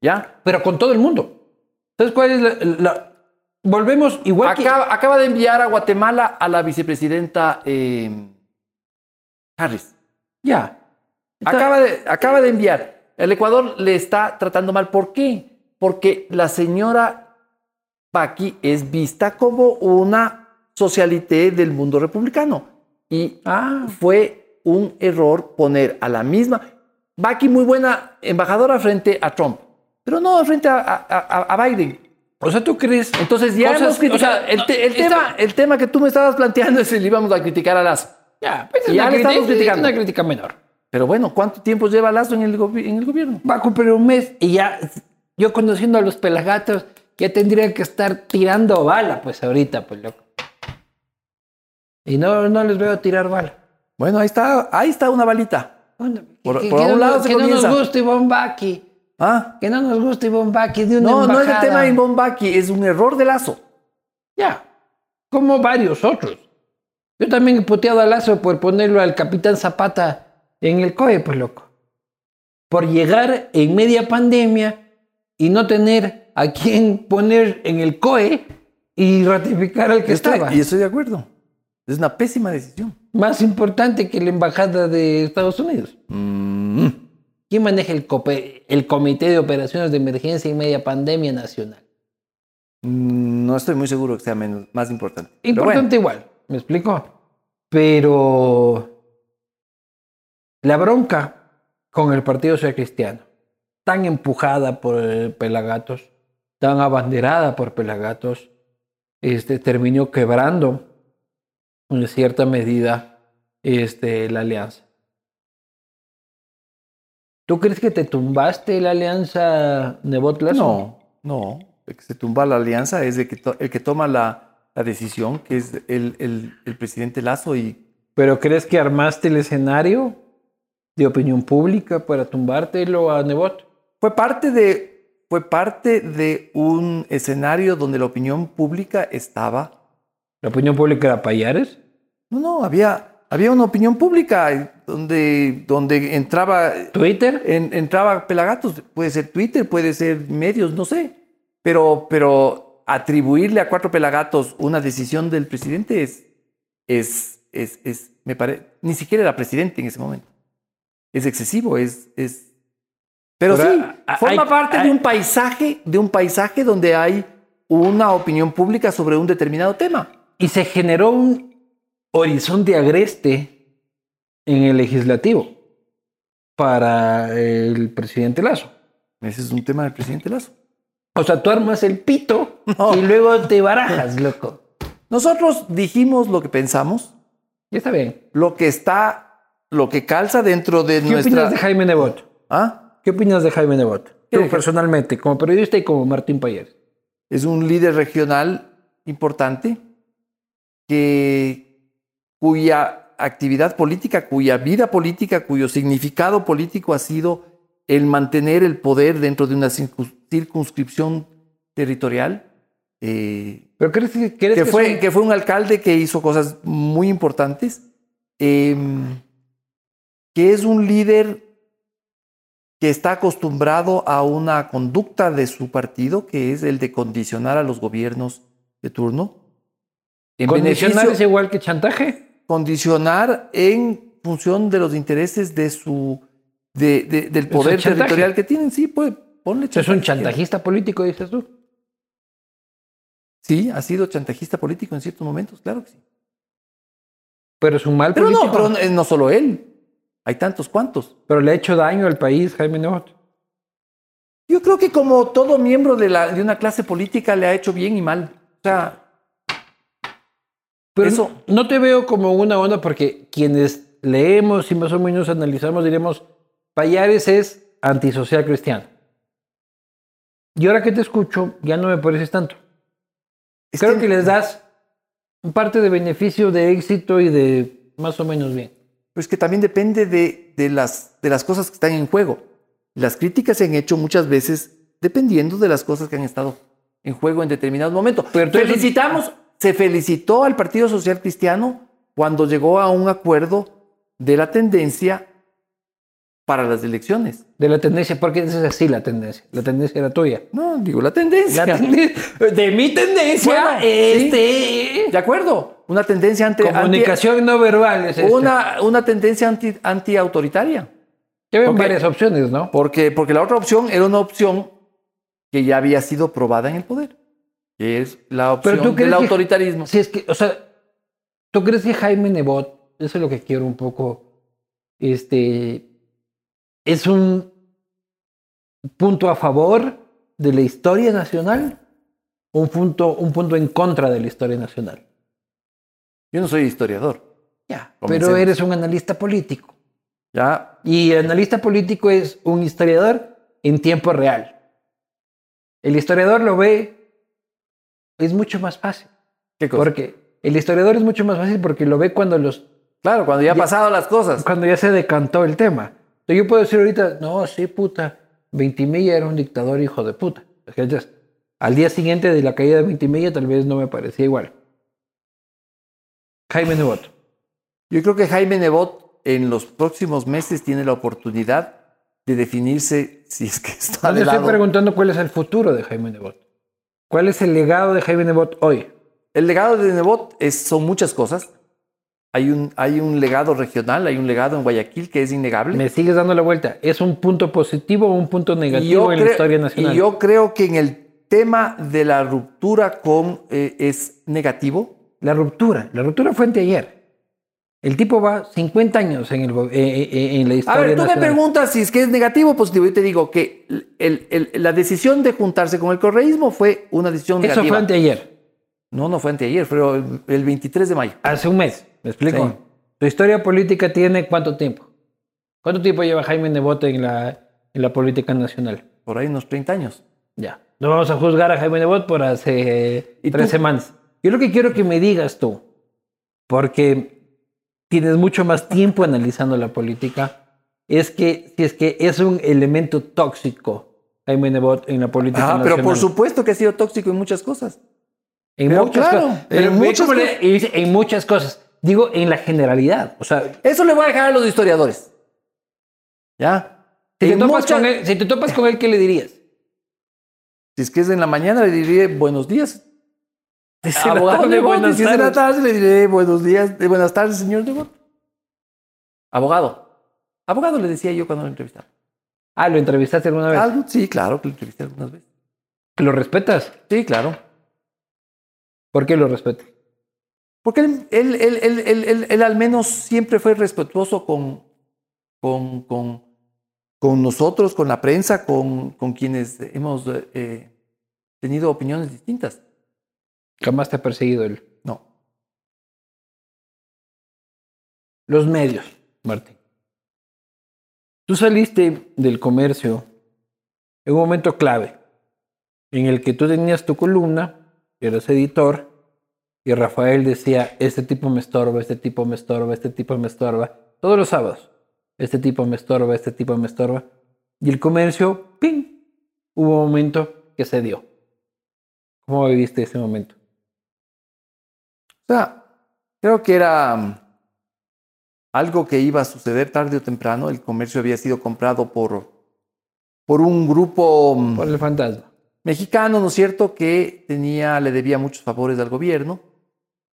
¿Ya? Pero con todo el mundo. ¿Sabes cuál es la...? la- Volvemos igual que... Acaba, acaba de enviar a Guatemala a la vicepresidenta eh, Harris. Ya. Acaba de, acaba de enviar. El Ecuador le está tratando mal. ¿Por qué? Porque la señora Paqui es vista como una socialité del mundo republicano. Y Ah, fue un error poner a la misma. Paqui muy buena embajadora frente a Trump, pero no frente a, a- Biden. o sea, ¿tú crees...? Entonces ya Cosas- hemos criticado. o sea, el, te- el esta- tema, el tema que tú me estabas planteando es si le íbamos a criticar a Lazo. Ya, pues es Ya una le estamos criticando. una crítica menor. Pero bueno, ¿cuánto tiempo lleva Lazo en el, gobi- en el gobierno? Va a cumplir un mes y ya, yo conociendo a los pelagatos, ya tendría que estar tirando bala, pues ahorita, pues loco. Y no, no les veo tirar bala. Bueno, ahí está, ahí está una balita. Bueno, Por- que, por que un no, lado se que no nos guste Ivonne Baki. ¿Ah? Que no nos guste Ivonne Baki de una No, no es el tema de Bombaki, es un error de Lazo. Ya, como varios otros. Yo también he puteado a Lazo por ponerlo al capitán Zapata en el COE, pues loco. Por llegar en media pandemia y no tener a quien poner en el COE y ratificar al que Estoy- estaba. y estoy de acuerdo. Es una pésima decisión. Más importante que la embajada de Estados Unidos. Mm. ¿Quién maneja el, COPE- el Comité de Operaciones de Emergencia en Media Pandemia Nacional? Mm, No estoy muy seguro que sea menos, más importante. Importante igual, ¿me explico? Pero la bronca con el Partido Social Cristiano, tan empujada por Pelagatos, tan abanderada por Pelagatos, este, terminó quebrando en cierta medida este, la alianza. ¿Tú crees que te tumbaste la alianza Nebot bueno. Lazo? No, no. El que se tumba la alianza es el que, to- el que toma la, la decisión, que es el, el- el presidente Lazo. Y ¿Pero crees que armaste el escenario de opinión pública para tumbártelo a Nebot? fue parte de, fue parte de un escenario donde la opinión pública estaba ¿La opinión pública era Payares? No, no, había, había una opinión pública donde, donde entraba, ¿Twitter? en- entraba Pelagatos. Puede ser Twitter, puede ser medios, no sé. Pero, pero atribuirle a cuatro Pelagatos una decisión del presidente es, es, es, es me parece, ni siquiera era presidente en ese momento. Es excesivo, es, es. Pero, Pero, sí, forma hay- parte de un paisaje, de un paisaje donde hay una opinión pública sobre un determinado tema. Y se generó un horizonte agreste en el legislativo para el presidente Lazo. Ese es un tema del presidente Lazo. O sea, tú armas el pito No. y luego te barajas, loco. Nosotros dijimos lo que pensamos, Ya está bien. lo que está, lo que calza dentro de ¿Qué nuestra. opinas de Jaime Nebot? ¿Ah? ¿Qué opinas de Jaime Nebot? ¿Qué Tú de personalmente, como periodista y como Martín Payares. Es un líder regional importante que, cuya actividad política, cuya vida política, cuyo significado político ha sido el mantener el poder dentro de una circun- circunscripción territorial eh, ¿Pero crees que, crees que, que fue, son- que fue un alcalde que hizo cosas muy importantes, eh, que es un líder que está acostumbrado a una conducta de su partido, que es el de condicionar a los gobiernos de turno. En condicionar es igual que chantaje? condicionar en función de los intereses de su de, de- del poder chantaje. territorial que tienen. Sí, pues ponle ¿Es un chantaje. chantajista político, dices tú? Sí, ha sido chantajista político en ciertos momentos, claro que sí. Pero es un mal Pero político. no, pero no, eh, no solo él. Hay tantos cuantos. Pero le ha hecho daño al país, Jaime Nebot. Yo creo que como todo miembro de, la, de una clase política le ha hecho bien y mal. O sea, Pero Eso- no, te veo como una onda porque quienes leemos y más o menos analizamos diremos, Payares es antisocial cristiano. Y ahora que te escucho, ya no me pareces tanto. es Creo que les das parte de beneficio, de éxito y de más o menos bien. Pero es que también depende de, de las, de las cosas que están en juego. Las críticas se han hecho muchas veces dependiendo de las cosas que han estado en juego en determinados momentos. Pero Felicitamos, se felicitó al Partido Social Cristiano cuando llegó a un acuerdo de la tendencia para las elecciones. De la tendencia, porque es así la tendencia. La tendencia era tuya. No, digo la tendencia. La tenden- de mi tendencia, Bueno, este... De acuerdo, una tendencia anti- Comunicación no verbal es esta. una, una tendencia anti, antiautoritaria. Ya ven varias opciones, ¿no? Porque, porque la otra opción era una opción que ya había sido probada en el poder, es la opción Pero tú crees del que- autoritarismo. Si es que, o sea, ¿tú crees que Jaime Nebot, eso es lo que quiero un poco, este, es un punto a favor de la historia nacional o un punto, un punto en contra de la historia nacional? Yo no soy historiador. Ya, pero eres un analista político. Ya, Y el analista político es un historiador en tiempo real. El historiador lo ve, es mucho más fácil. ¿qué cosa? Porque el historiador es mucho más fácil porque lo ve cuando los claro, cuando ya han pasado las cosas. cuando ya se decantó el tema. Entonces yo puedo decir ahorita, no, sí, puta, Ventimilla era un dictador hijo de puta. ¿Cachas? Al día siguiente de la caída de Ventimilla tal vez no me parecía igual. Jaime Nebot. Yo creo que Jaime Nebot en los próximos meses tiene la oportunidad de definirse si es que está No estoy preguntando cuál es el futuro de Jaime Nebot. ¿Cuál es el legado de Jaime Nebot hoy? El legado de Nebot es, son muchas cosas. Hay un, hay un legado regional, hay un legado en Guayaquil que es innegable. Me sigues dando la vuelta. ¿Es un punto positivo o un punto negativo en la historia nacional? Y yo creo que en el tema de la ruptura con eh, es negativo. La ruptura. La ruptura fue anteayer. El tipo va 50 años en, el, eh, eh, eh, en la A historia ver, tú me preguntas si es que es negativo o positivo. Yo te digo que el- el- la decisión de juntarse con el correísmo fue una decisión Eso negativa. fue anteayer. No, no fue anteayer, fue el, el 23 de mayo. Hace un mes. ¿Me explico? Sí. Tu historia política tiene cuánto tiempo? ¿Cuánto tiempo lleva Jaime Nebot en la, en la política nacional? Por ahí unos 30 años. Ya. No vamos a juzgar a Jaime Nebot por hace ¿Y tres tú? semanas. Yo lo que quiero que me digas tú, porque tienes mucho más tiempo analizando la política, es que si es que es un elemento tóxico Jaime Nebot en la política Ah, nacional. pero por supuesto que ha sido tóxico en muchas cosas. En pero muchas claro, cosas. pero en muchas le- cosas. en muchas cosas. Digo, en la generalidad. O sea, Eso le voy a dejar a los historiadores. ¿Ya? si te, topas muchas- con él, si te topas con él, ¿qué le dirías? Si es que es en la mañana, le diré buenos días. La Abogado tarde, Nebot, buenas si tardes. tarde, le diré buenos días, buenas tardes, señor Nebot. Abogado. Abogado le decía yo cuando lo entrevistaba. Ah, ¿lo entrevistaste alguna vez? Algo, sí, claro, que lo entrevisté algunas veces. ¿Lo respetas? Sí, claro. ¿Por qué lo respetas? Porque él, él, él, él, él- él- él al menos siempre fue respetuoso con, con, con, con nosotros, con la prensa, con, con quienes hemos eh, tenido opiniones distintas. Jamás te ha perseguido él. No. Los medios, Martín. Tú saliste del comercio en un momento clave en el que tú tenías tu columna, eras editor, y Rafael decía, este tipo me estorba, este tipo me estorba, este tipo me estorba, todos los sábados, este tipo me estorba, este tipo me estorba, y el comercio, ¡ping! Hubo un momento que se dio. ¿Cómo viviste ese momento? O sea, creo que era um, algo que iba a suceder tarde o temprano. El comercio había sido comprado por, por un grupo um, Por el fantasma. mexicano, ¿no es cierto?, que tenía, le debía muchos favores al gobierno,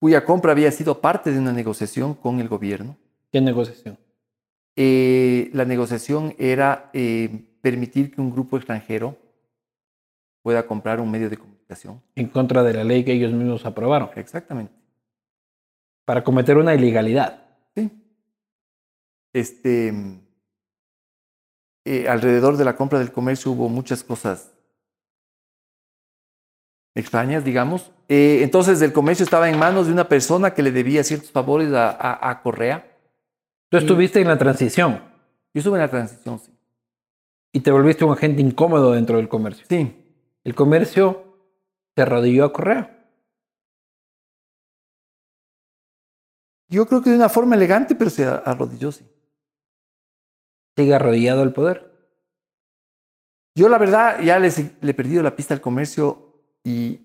cuya compra había sido parte de una negociación con el gobierno. ¿Qué negociación? Eh, la negociación era eh, permitir que un grupo extranjero pueda comprar un medio de comunicación. En contra de la ley que ellos mismos aprobaron. Exactamente. Para cometer una ilegalidad. Sí. Este, eh, alrededor de la compra del comercio hubo muchas cosas extrañas, digamos. Eh, entonces el comercio estaba en manos de una persona que le debía ciertos favores a, a- a Correa. Tú Y- estuviste en la transición Yo estuve en la transición, sí. y te volviste un agente incómodo dentro del comercio. Sí, El comercio se arrodilló a Correa. Yo creo que de una forma elegante, pero se arrodilló, sí. Sigue arrodillado al poder. Yo la verdad ya les- le he perdido la pista al comercio y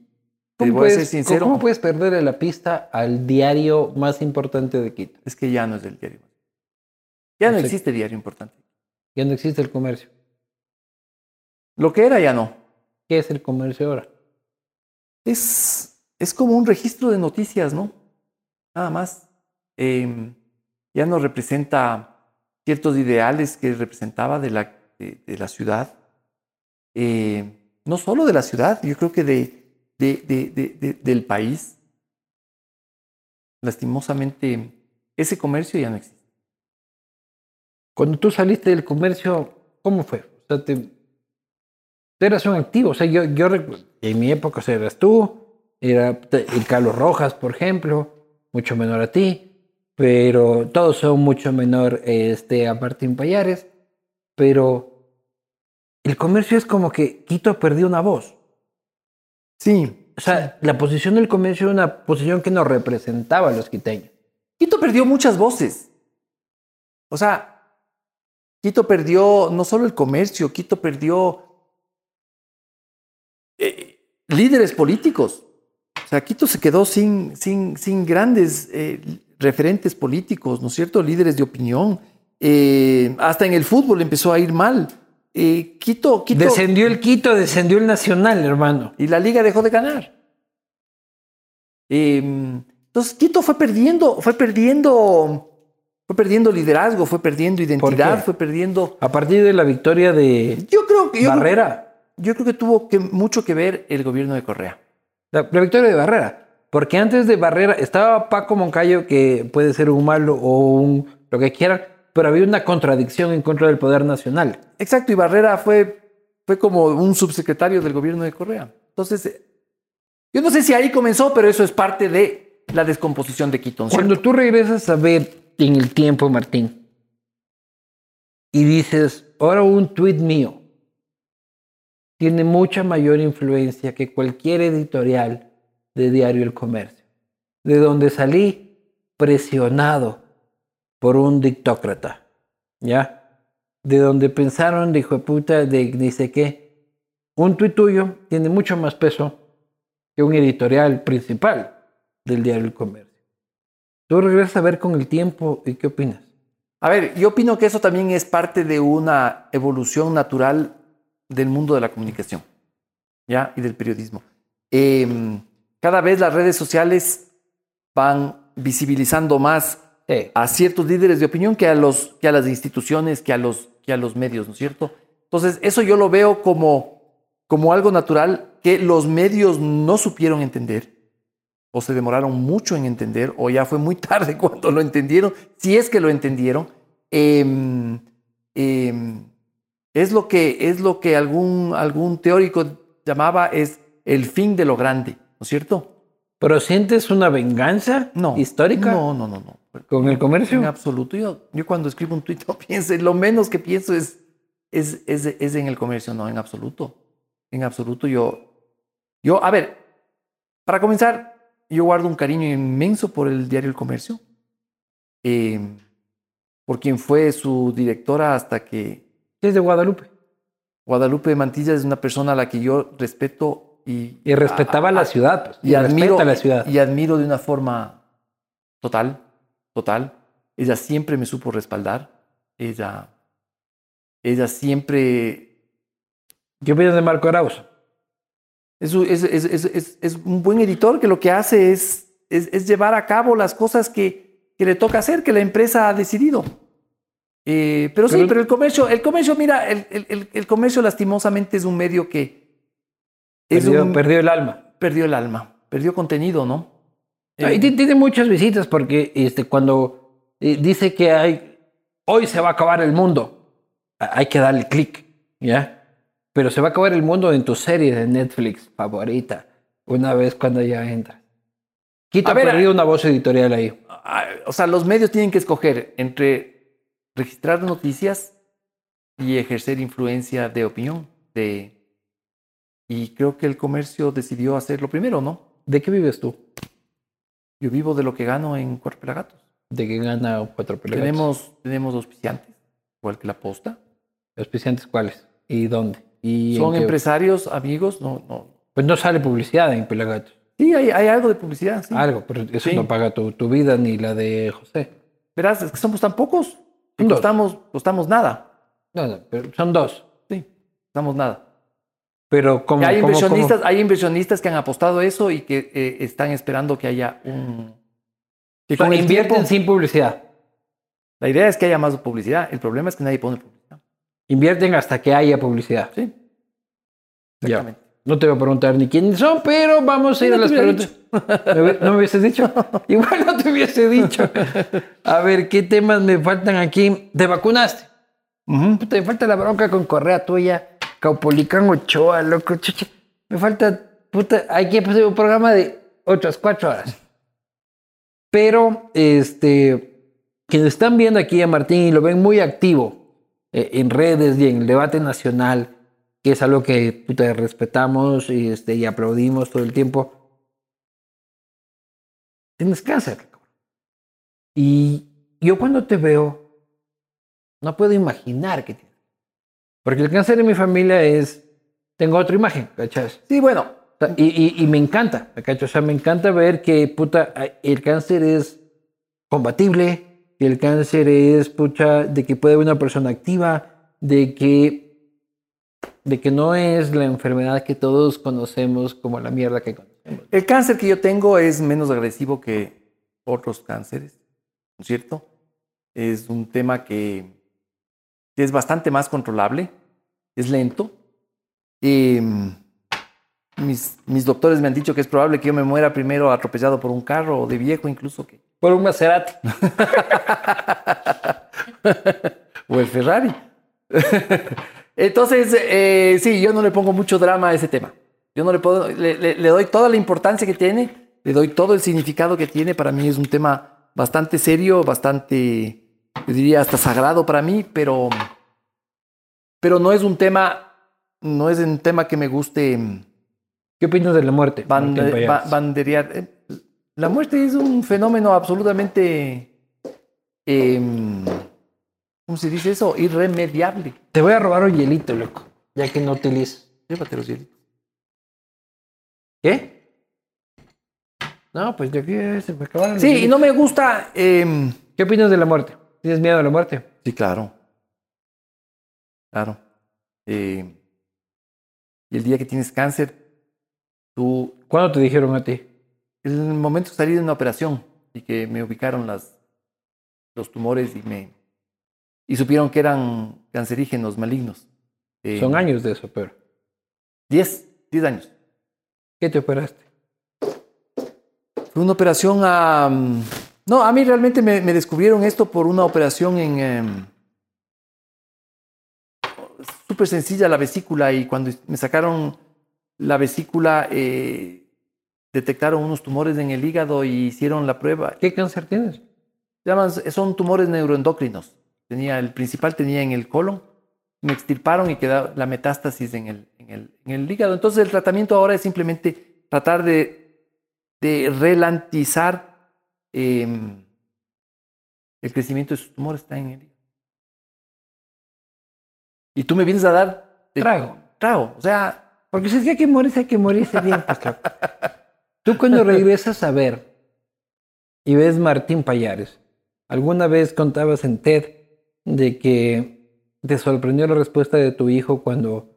te ¿Cómo voy a ser puedes, sincero, ¿Cómo puedes perderle la pista al diario más importante de Quito? es que ya no es del diario. Ya no existe diario importante. Ya no existe el comercio. Lo que era ya no. ¿Qué es el comercio ahora? Es, es como un registro de noticias, ¿no? Nada más. Eh, ya no representa ciertos ideales que representaba de la, de, la ciudad. Eh, no solo de la ciudad, yo creo que de, de- de- de- de- del país. Lastimosamente, ese comercio ya no existe. Cuando tú saliste del comercio, ¿cómo fue? O sea, tú eras un activo. O sea, yo, yo en mi época o sea, eras tú, era el Carlos Rojas, por ejemplo, mucho menor a ti, pero todos son mucho menor este, a Martín Payares, pero el comercio es como que Quito perdió una voz. Sí. O sea, la posición del comercio era una posición que nos representaba a los quiteños. Quito perdió muchas voces. O sea, Quito perdió no solo el comercio, Quito perdió eh, líderes políticos. O sea, Quito se quedó sin, sin, sin grandes eh, referentes políticos, ¿no es cierto? Líderes de opinión. Eh, hasta en el fútbol empezó a ir mal. Eh, Quito, Quito Descendió el Quito, descendió el Nacional, hermano. y la liga dejó de ganar. Eh, entonces Quito fue perdiendo, fue perdiendo, fue perdiendo liderazgo, fue perdiendo identidad, fue perdiendo. A partir de la victoria de Yo creo que yo, Barrera, yo creo que tuvo que, mucho que ver el gobierno de Correa. la, la victoria de Barrera, porque antes de Barrera estaba Paco Moncayo, que puede ser un malo o un lo que quieran, pero había una contradicción en contra del poder nacional. Exacto, y Barrera fue, fue como un subsecretario del gobierno de Correa. Entonces, eh, yo no sé si ahí comenzó, pero eso es parte de la descomposición de Quito. ¿no es Cuando cierto? tú regresas a ver en el tiempo, Martín, y dices, ahora un tuit mío tiene mucha mayor influencia que cualquier editorial de Diario El Comercio, de donde salí presionado por un dictócrata, ¿ya? De donde pensaron, dijo de puta, de dice que un tuit tuyo tiene mucho más peso que un editorial principal del Diario El Comercio. Tú regresas a ver con el tiempo y qué opinas. A ver, yo opino que eso también es parte de una evolución natural del mundo de la comunicación, ¿ya? Y del periodismo. Eh, cada vez las redes sociales van visibilizando más Sí. a ciertos líderes de opinión que a, los, que a las instituciones, que a los, que a los medios, ¿no es cierto? Entonces, eso yo lo veo como, como algo natural que los medios no supieron entender o se demoraron mucho en entender o ya fue muy tarde cuando lo entendieron, si es que lo entendieron. Em, em, es lo que, es lo que algún, algún teórico llamaba es el fin de lo grande, ¿no es cierto? ¿Pero sientes una venganza No. histórica No, no, no, no. con el comercio? En absoluto. Yo, yo cuando escribo un tuit no pienso, lo menos que pienso es, es, es, es en el comercio, no, en absoluto. En absoluto yo, yo, a ver, para comenzar, yo guardo un cariño inmenso por el diario El Comercio, eh, por quien fue su directora hasta que Es de Guadalupe. Guadalupe Mantilla es una persona a la que yo respeto y, Y respetaba a- la ciudad. pues, y admiro, la ciudad. y admiro de una forma total, total. Ella siempre me supo respaldar. Ella, ella siempre ¿Qué opinas de Marco Arauz? es, un- es, es- es- es- es un buen editor que lo que hace es, llevar a cabo las cosas que, que le toca hacer, que la empresa ha decidido. Eh, pero sí, Pero- el comercio, el comercio, mira, el, el- el- el comercio lastimosamente es un medio que es Perdió, un- perdió el alma. perdió el alma, perdió contenido, ¿no? Y Eh, ti- tiene muchas visitas porque este, cuando eh, dice que hay, hoy se va a acabar el mundo, hay que darle clic, ¿ya? Pero se va a acabar el mundo en tu serie de Netflix favorita, una vez cuando ya entras. Quito A ha ver, perdido una voz editorial ahí. ah, o sea, los medios tienen que escoger entre registrar noticias y ejercer influencia de opinión. De, y creo que el comercio decidió hacer lo primero, ¿no? ¿De qué vives tú? Yo vivo de lo que gano en Cuatro Pelagatos. ¿De qué gana cuatro pelagatos? Tenemos, tenemos auspiciantes, igual que la posta. ¿Auspiciantes cuáles? ¿Y dónde? ¿Y Son empresarios, amigos, no, no. Pues no sale publicidad en Pelagatos. Sí, hay, hay algo de publicidad. Sí. Algo, pero eso Sí. no paga tu, tu vida ni la de José. Verás, es que somos tan pocos. Dos. Costamos, costamos nada. No, no, pero son dos. Sí, costamos nada. Pero como, hay inversionistas, hay inversionistas que han apostado eso y que eh, están esperando que haya un. que O sea, con invierten tiempo- sin publicidad. La idea es que haya más publicidad. El problema es que nadie pone publicidad. Invierten hasta que haya publicidad. Sí. Ya. Exactamente. No te voy a preguntar ni quiénes son, pero vamos a ir No a las te preguntas. ¿Me hubie- ¿No me hubieses dicho? Igual no te hubiese dicho. A ver, ¿qué temas me faltan aquí? ¿Te vacunaste? Me falta la bronca con Correa tuya, Caupolicán Ochoa, loco. chucha. Me falta, puta, hay que hacer un programa de otras cuatro horas. Pero, este, quienes están viendo aquí a Martín y lo ven muy activo eh, en redes y en el debate nacional, que es algo que puta, respetamos y, este, y aplaudimos todo el tiempo. Tienes cáncer. Y yo cuando te veo, no puedo imaginar que tienes. Porque el cáncer en mi familia es, tengo otra imagen, ¿cachas? Sí, bueno. O sea, Y, y- y me encanta, ¿cachas? O sea, me encanta ver que, puta, el cáncer es combatible, que el cáncer es, pucha, de que puede haber una persona activa, de que, de que no es la enfermedad que todos conocemos como la mierda que conocemos. El cáncer que yo tengo es menos agresivo que otros cánceres, ¿no es cierto? Es un tema que, que es bastante más controlable, es lento. Y mm, mis, mis doctores me han dicho que es probable que yo me muera primero atropellado por un carro o de viejo incluso que Por un Maserati. o el Ferrari. Entonces, eh, sí, yo no le pongo mucho drama a ese tema. Yo no le puedo, le, le- le doy toda la importancia que tiene, le doy todo el significado que tiene. Para mí es un tema bastante serio, bastante, yo diría hasta sagrado para mí, pero, pero no es un tema, no es un tema que me guste mm, ¿Qué opinas de la muerte? bande- ba- banderear. Eh, La muerte es un fenómeno absolutamente, em, ¿cómo se dice eso? Irremediable. Te voy a robar un hielito, loco, ya que no utilizas. Llévate los hielitos. ¿Qué? No, pues de aquí se me acabaron. Sí, y no me gusta. em, ¿Qué opinas de la muerte? ¿Tienes miedo a la muerte? sí, claro. Claro. Eh, y el día que tienes cáncer, tú. ¿Cuándo te dijeron a ti? El momento que salí de una operación y que me ubicaron las, los tumores y me. Y supieron que eran cancerígenos malignos. Eh, Son años de eso, pero. 10, 10 años. ¿Qué te operaste? Fue una operación a... No, a mí realmente me, me descubrieron esto por una operación en... em, Súper sencilla la vesícula y cuando me sacaron la vesícula eh, detectaron unos tumores en el hígado y hicieron la prueba. ¿Qué cáncer tienes? Llaman, son tumores neuroendocrinos. Tenía, el principal tenía en el colon, me extirparon y quedó la metástasis en el, en el, en el hígado. Entonces el tratamiento ahora es simplemente tratar de, de relantizar em, el crecimiento de sus tumores. Está en el hígado. Y tú me vienes a dar Trago. trago. O sea, Porque si es que hay que morirse, hay que morirse bien. pues. Tú cuando regresas a ver y ves Martín Payares, alguna vez contabas en TED de que te sorprendió la respuesta de tu hijo cuando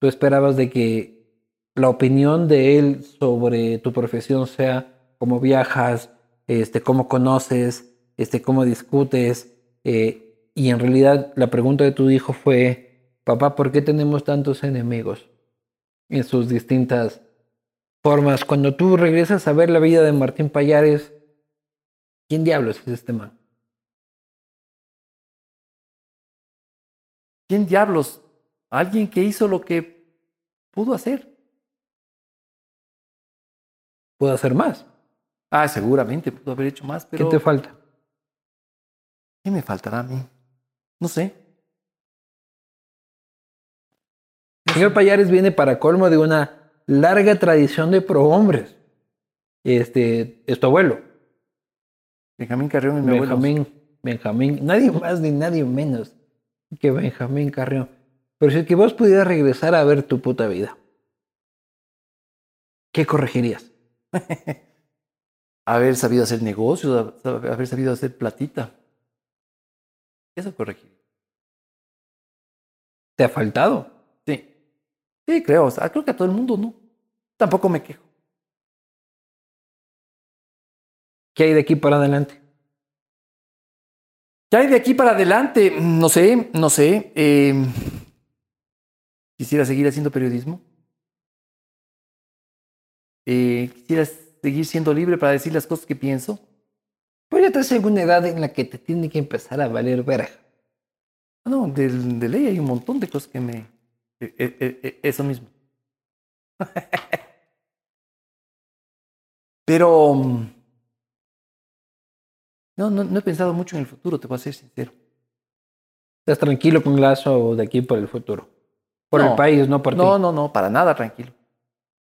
tú esperabas de que la opinión de él sobre tu profesión sea cómo viajas, este, cómo conoces, este, cómo discutes. eh, y en realidad la pregunta de tu hijo fue, papá, ¿por qué tenemos tantos enemigos en sus distintas formas? Cuando tú regresas a ver la vida de Martín Payares, ¿quién diablos es este man? ¿Quién diablos? Alguien que hizo lo que pudo hacer. ¿Puedo hacer más? Ah, seguramente pudo haber hecho más, pero ¿Qué te falta? ¿qué me faltará a mí? No sé. Señor Payares viene para colmo de una larga tradición de prohombres. Este, es tu abuelo, Benjamín Carrión y mi abuelo. Benjamín, Benjamín, nadie más ni nadie menos que Benjamín Carrión. Pero si es que vos pudieras regresar a ver tu puta vida, ¿qué corregirías? haber sabido hacer negocios, hab- haber sabido hacer platita. Eso corregir. ¿Te ha faltado? Sí. Creo. o sea, creo que a todo el mundo, ¿no? Tampoco me quejo. ¿Qué hay de aquí para adelante? ¿Qué hay de aquí para adelante? Mm, No sé, no sé. Eh, quisiera seguir haciendo periodismo. Eh, quisiera seguir siendo libre para decir las cosas que pienso. Pues ya estás en una edad en la que te tiene que empezar a valer verga. Ah, No, de, de ley hay un montón de cosas que me... eh, eh, eh, eh, eso mismo. Pero... mm, No, no, no he pensado mucho en el futuro, te voy a ser sincero. Estás tranquilo con Lazo de aquí por el futuro. Por No. el país, no por No, ti. no, no, para nada, tranquilo.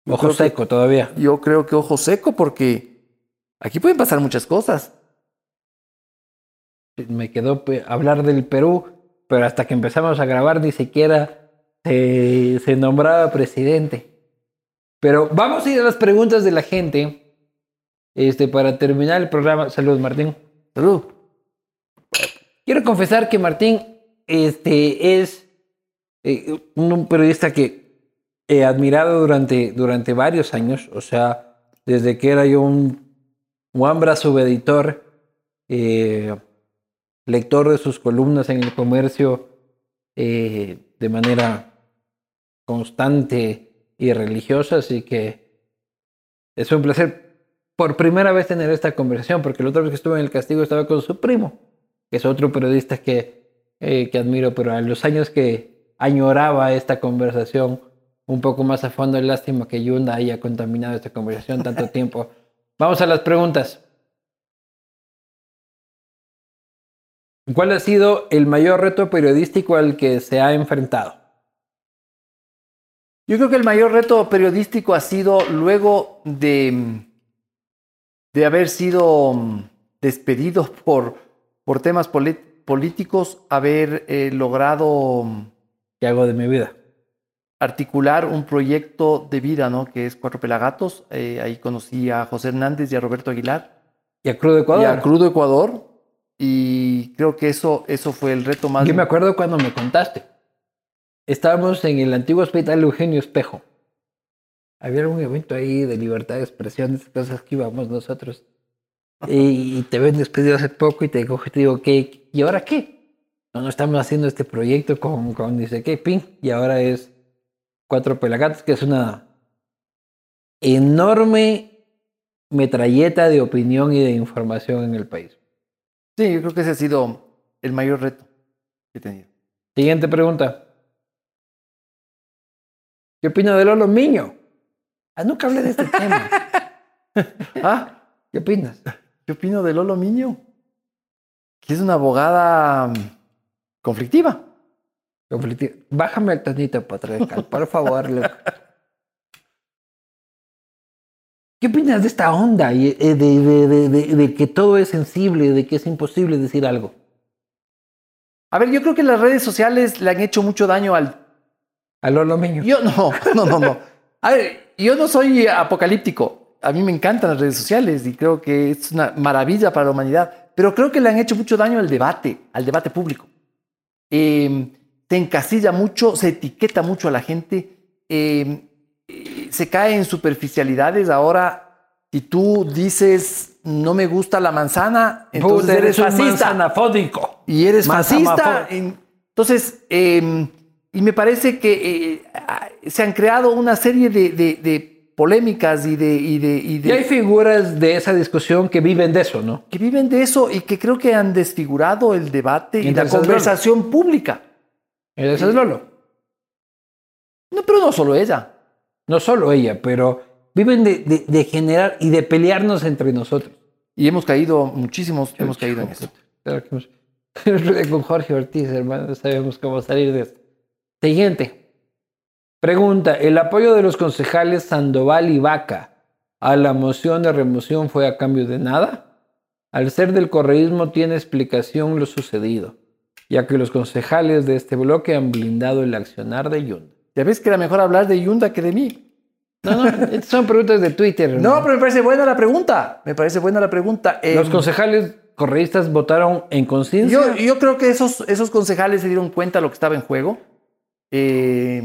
Yo Ojo que- seco todavía. Yo creo que ojo seco porque aquí pueden pasar muchas cosas. Me quedó hablar del Perú, pero hasta que empezamos a grabar ni siquiera se, se nombraba presidente. Pero vamos a ir a las preguntas de la gente. Este, para terminar el programa. Saludos, Martín. Salud. Quiero confesar que Martín este, es eh, un periodista que he admirado durante, durante varios años. O sea, desde que era yo un Wambra subeditor, eh, lector de sus columnas en el comercio eh, de manera constante y religiosa. Así que es un placer por primera vez tener esta conversación, porque la otra vez que estuve en el castigo estaba con su primo que es otro periodista que, eh, que admiro, pero a los años que añoraba esta conversación un poco más a fondo, lástima que Yunda haya contaminado esta conversación tanto tiempo. Vamos a las preguntas. ¿Cuál ha sido el mayor reto periodístico al que se ha enfrentado? Yo creo que el mayor reto periodístico ha sido luego de, de haber sido mm, despedido por, por temas políticos, haber eh, logrado mm, ¿Qué hago de mi vida? articular un proyecto de vida, ¿no? Que es Cuatro Pelagatos. Eh, ahí conocí a José Hernández y a Roberto Aguilar. ¿Y a Crudo Ecuador? Y a Crudo Ecuador. Y creo que eso, eso fue el reto más. Yo me acuerdo cuando me contaste. Estábamos en el antiguo hospital Eugenio Espejo. Había un evento ahí de libertad de expresión, esas cosas que íbamos nosotros. Y, y te ven despedido hace poco y te y te digo, ¿qué? ¿Y ahora qué? No, no estamos haciendo este proyecto con, con dice qué, ping. Y ahora es Cuatro Pelagatos, que es una enorme metralleta de opinión y de información en el país. Sí, yo creo que ese ha sido el mayor reto que he tenido. Siguiente pregunta. ¿Qué opina de Lolo Miño? Ah, nunca hablé de este tema. Ah, ¿Qué opinas? ¿qué opino de Lolo Miño? Que es una abogada mm, conflictiva. Conflictivo. Bájame el tonito, patriarcal, por favor. loco. ¿Qué opinas de esta onda y, eh, de, de- de- de- que todo es sensible, de que es imposible decir algo? A ver, yo creo que las redes sociales le han hecho mucho daño al, A Lolo Miño. Yo no, no, no, no. A ver, yo no soy apocalíptico. A mí me encantan las redes sociales y creo que es una maravilla para la humanidad. Pero creo que le han hecho mucho daño al debate, al debate público. Eh, se encasilla mucho, se etiqueta mucho a la gente, eh, se cae en superficialidades. Ahora, si tú dices no me gusta la manzana, entonces Puta, eres un fascista y eres fascista. en- Entonces, eh, y me parece que eh, ah, se han creado una serie de, de- de polémicas y de, y de, y de- Y hay figuras de esa discusión que viven de eso, ¿no? que viven de eso y que creo que han desfigurado el debate y la conversación pública. Ese es Lolo. No, pero no solo ella. No solo ella, pero viven de, de- de generar y de pelearnos entre nosotros. Y hemos caído, muchísimos hemos caído en eso. Con Jorge Ortiz, hermano, no sabemos cómo salir de esto. Siguiente. Pregunta, ¿el apoyo de los concejales Sandoval y Vaca a la moción de remoción fue a cambio de nada? Al ser del correísmo tiene explicación lo sucedido, ya que los concejales de este bloque han blindado el accionar de Yunda. Ya ves que era mejor hablar de Yunda que de mí. No, no, estas son preguntas de Twitter. No, pero me parece buena la pregunta. Me parece buena la pregunta. Eh, Los concejales correístas votaron en conciencia. Yo, yo creo que esos, esos concejales se dieron cuenta de lo que estaba en juego. Eh,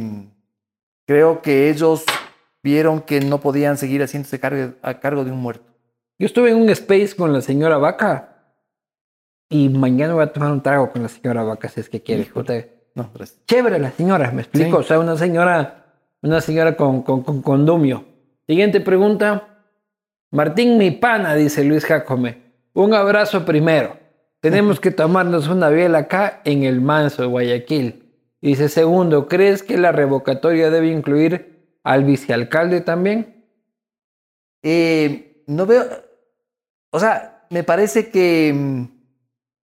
creo que ellos vieron que no podían seguir haciéndose cargo, a cargo de un muerto. Yo estuve en un space con la señora Vaca y mañana voy a tomar un trago con la señora Vaca si es que quiere. Puta, No, gracias. Chévere la señora, me explico. Sí. O sea, una señora, una señora con, con, con condumio. Siguiente pregunta. Martín mi pana, dice Luis Jacome. Un abrazo primero. Tenemos que tomarnos una biela acá en el Manso, Guayaquil. Dice segundo, ¿crees que la revocatoria debe incluir al vicealcalde también? Eh, no veo. O sea, me parece que mm,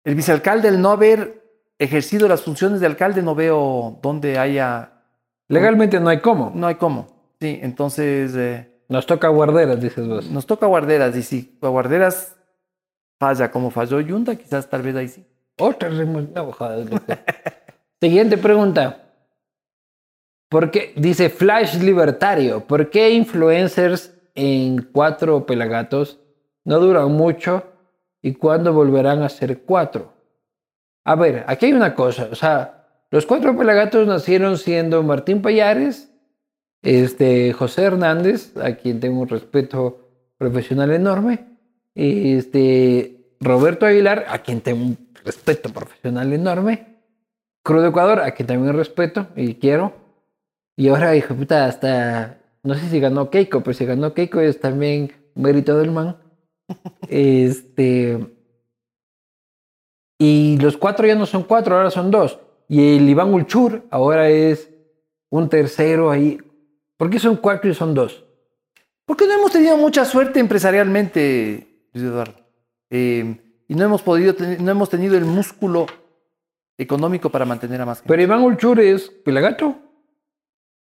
el vicealcalde, el no haber ejercido las funciones de alcalde, no veo dónde haya. Legalmente no hay cómo. No hay cómo. Sí, entonces eh, Nos toca guarderas, dices vos. nos toca guarderas. Y si guarderas falla como falló Yunda, quizás tal vez ahí sí. Otra no, joder. Siguiente pregunta. ¿Por qué? Dice Flash Libertario. ¿Por qué influencers en cuatro pelagatos no duran mucho y cuándo volverán a ser cuatro? A ver, aquí hay una cosa. O sea, los cuatro pelagatos nacieron siendo Martín Payares, este, José Hernández, a quien tengo un respeto profesional enorme, este, Roberto Aguilar, a quien tengo un respeto profesional enorme, Crudo Ecuador, a quien también respeto y quiero, y ahora, hijo puta, hasta, no sé si ganó Keiko, pero si ganó Keiko es también mérito del man. este, y los cuatro ya no son cuatro, ahora son dos. Y el Iván Ulchur ahora es un tercero ahí. ¿Por qué son cuatro y son dos? Porque no hemos tenido mucha suerte empresarialmente, Luis Eduardo. Eh, y no hemos podido, no hemos tenido el músculo económico para mantener a más gente. Pero Iván Ulchur es pelagato.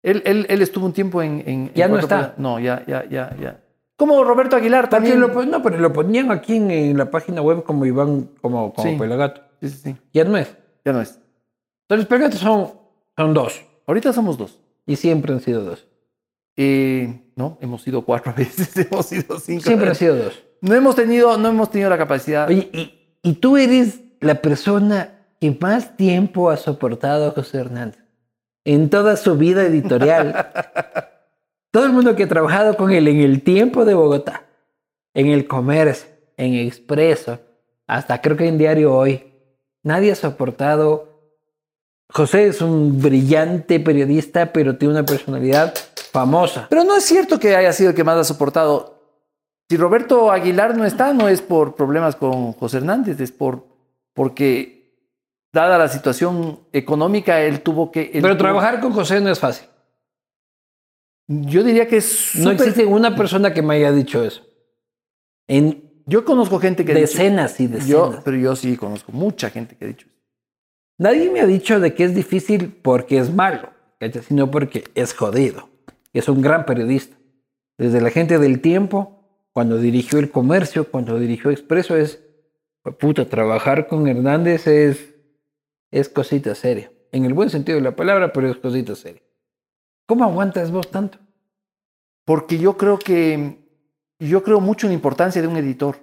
Él, él, él estuvo un tiempo en. en- Ya en no está. No, ya, ya, ya, ya. Como Roberto Aguilar también. lo, no, pero lo ponían aquí en, en la página web como Iván, como, como Sí. pelagato. Sí, sí, sí. Ya no es. Ya no es. Entonces, los pelagatos son, son dos. Ahorita somos dos. Y siempre han sido dos. Eh, no, hemos sido cuatro veces, hemos sido cinco. Siempre han sido dos. No hemos tenido, no hemos tenido la capacidad. Oye, y, y tú eres la persona que más tiempo ha soportado a José Hernández en toda su vida editorial. Todo el mundo que ha trabajado con él en el tiempo de Bogotá, en el comercio, en Expreso, hasta creo que en Diario Hoy, nadie ha soportado. José es un brillante periodista, pero tiene una personalidad famosa. Pero no es cierto que haya sido el que más ha soportado. Si Roberto Aguilar no está, no es por problemas con José Hernández, es por porque dada la situación económica, él tuvo que. él Pero tuvo- trabajar con José no es fácil. Yo diría que es. No existe una persona que me haya dicho eso. En Yo conozco gente que ha dicho- decenas y decenas. Yo, pero yo sí conozco mucha gente que ha dicho. eso. Nadie me ha dicho de que es difícil porque es malo, sino porque es jodido. Es un gran periodista. Desde la gente del tiempo, cuando dirigió el comercio, cuando dirigió Expreso, es puta, trabajar con Hernández es, es cosita seria. En el buen sentido de la palabra, pero es cosita seria. ¿Cómo aguantas vos tanto? Porque yo creo que yo creo mucho en la importancia de un editor.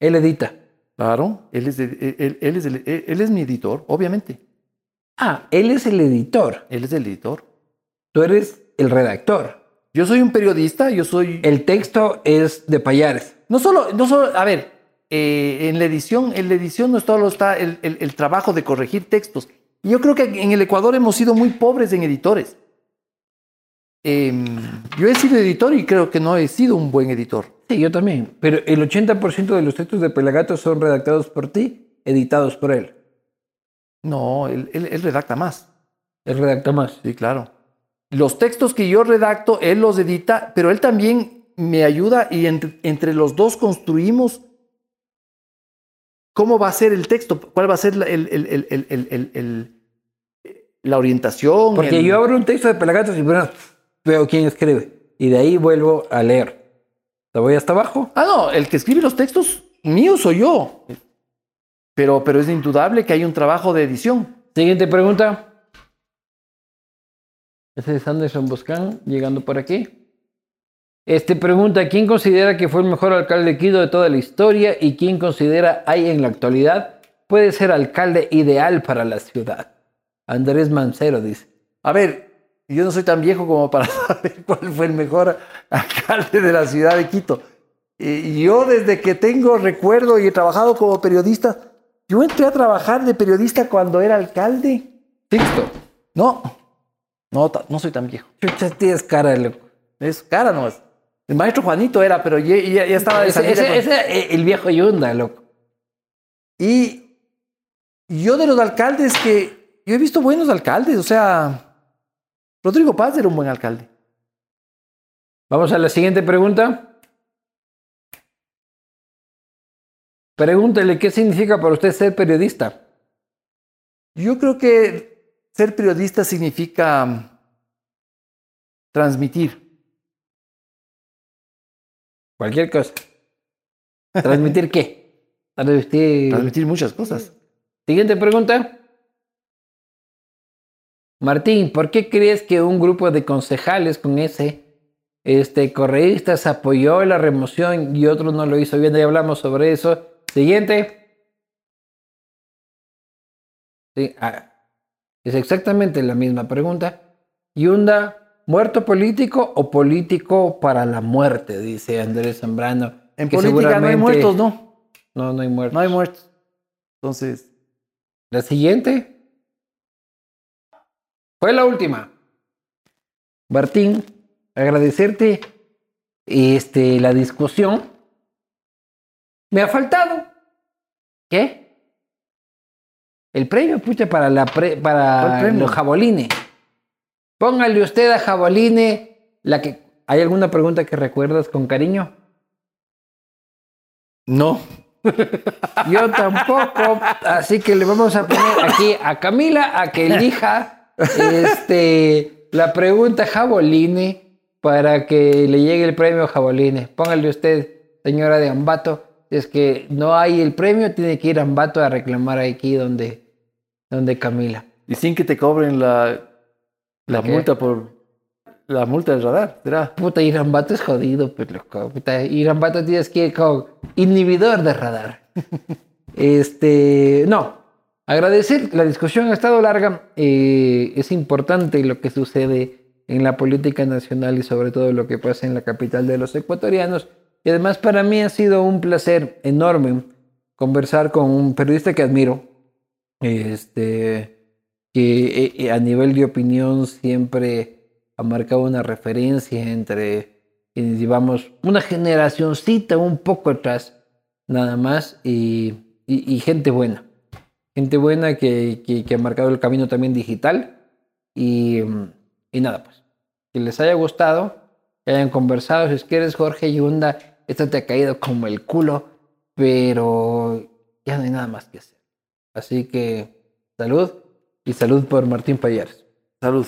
Él edita. Claro, él es, de- él, él es, el- él- él es mi editor, obviamente. Ah, él es el editor. Él es el editor. Tú eres el redactor. Yo soy un periodista, yo soy... El texto es de Payares. No solo, no solo, a ver, eh, en la edición, en la edición no solo está el, el- el trabajo de corregir textos. Y Yo creo que en el Ecuador hemos sido muy pobres en editores. Em, yo he sido editor y creo que no he sido un buen editor. Sí, yo también. Pero el 80% de los textos de Pelagato son redactados por ti, editados por él. No, él, él- él redacta más. Él redacta más. Sí, claro. Los textos que yo redacto, él los edita, pero él también me ayuda y entre, entre los dos construimos cómo va a ser el texto, cuál va a ser la, el- el- el- orientación. Porque yo abro un texto de Pelagatos y bueno, veo quién escribe. Y de ahí vuelvo a leer. Te voy hasta abajo. Ah, no, el que escribe los textos míos soy yo. Pero, pero es indudable que hay un trabajo de edición. Siguiente pregunta. Ese es Anderson Boscan, llegando por aquí. Este pregunta, ¿quién considera que fue el mejor alcalde de Quito de toda la historia y quién considera hay en la actualidad puede ser alcalde ideal para la ciudad? Andrés Mancero dice. A ver, yo no soy tan viejo como para saber cuál fue el mejor alcalde de la ciudad de Quito. Eh, yo desde que tengo recuerdo y he trabajado como periodista, yo entré a trabajar de periodista cuando era alcalde. Sixto. No, no, no soy tan viejo. Tienes cara, loco. Es cara nomás. El maestro Juanito era, pero ya, ya- ya estaba de Ese, salida ese- ese, eh, el viejo Yunda, loco. Y yo de los alcaldes que... Yo he visto buenos alcaldes, o sea... Rodrigo Paz era un buen alcalde. Vamos a la siguiente pregunta. Pregúntele qué significa para usted ser periodista. Yo creo que ser periodista significa mm, transmitir. Cualquier cosa. ¿Transmitir qué? Transmitir. Transmitir muchas cosas. Siguiente pregunta. Martín, ¿por qué crees que un grupo de concejales con ese este, correístas apoyó la remoción y otro no lo hizo bien? Ya hablamos sobre eso. Siguiente. Sí, ah, es exactamente la misma pregunta. Yunda, ¿muerto político o político para la muerte? Dice Andrés Zambrano. En política no hay muertos, no. No, no hay muertos. No hay muertos. Entonces, La siguiente fue la última. Martín, agradecerte este, la discusión. Me ha faltado. ¿Qué? El premio, pucha, para, la pre- ¿Cuál para premio? los jabolines. Póngale usted a jaboline la que... ¿Hay alguna pregunta que recuerdas con cariño? no. Yo tampoco, así que le vamos a poner aquí a Camila a que elija este, la pregunta Jaboline para que le llegue el premio Jaboline. Póngale usted, señora de Ambato, es que no hay el premio, tiene que ir a Ambato a reclamar aquí donde, donde Camila. Y sin que te cobren la, la multa por la multa del radar, ¿será? Puta, ir a Ambato es jodido, pues loco. Puta, ir a Ambato tienes que ir con inhibidor de radar. este, no. Agradecer, la discusión ha estado larga. eh, es importante lo que sucede en la política nacional y sobre todo lo que pasa en la capital de los ecuatorianos. Y además para mí ha sido un placer enorme conversar con un periodista que admiro, este, que eh, eh, a nivel de opinión siempre ha marcado una referencia entre llevamos una generacioncita un poco atrás, nada más, y gente buena. Gente buena que, que- ha marcado el camino también digital. Y, mm, y nada, pues. Que les haya gustado, que hayan conversado. Si quieres, Jorge Yunda, esto te ha caído como el culo, pero ya no hay nada más que hacer. Así que salud y salud por Martín Payares. Salud.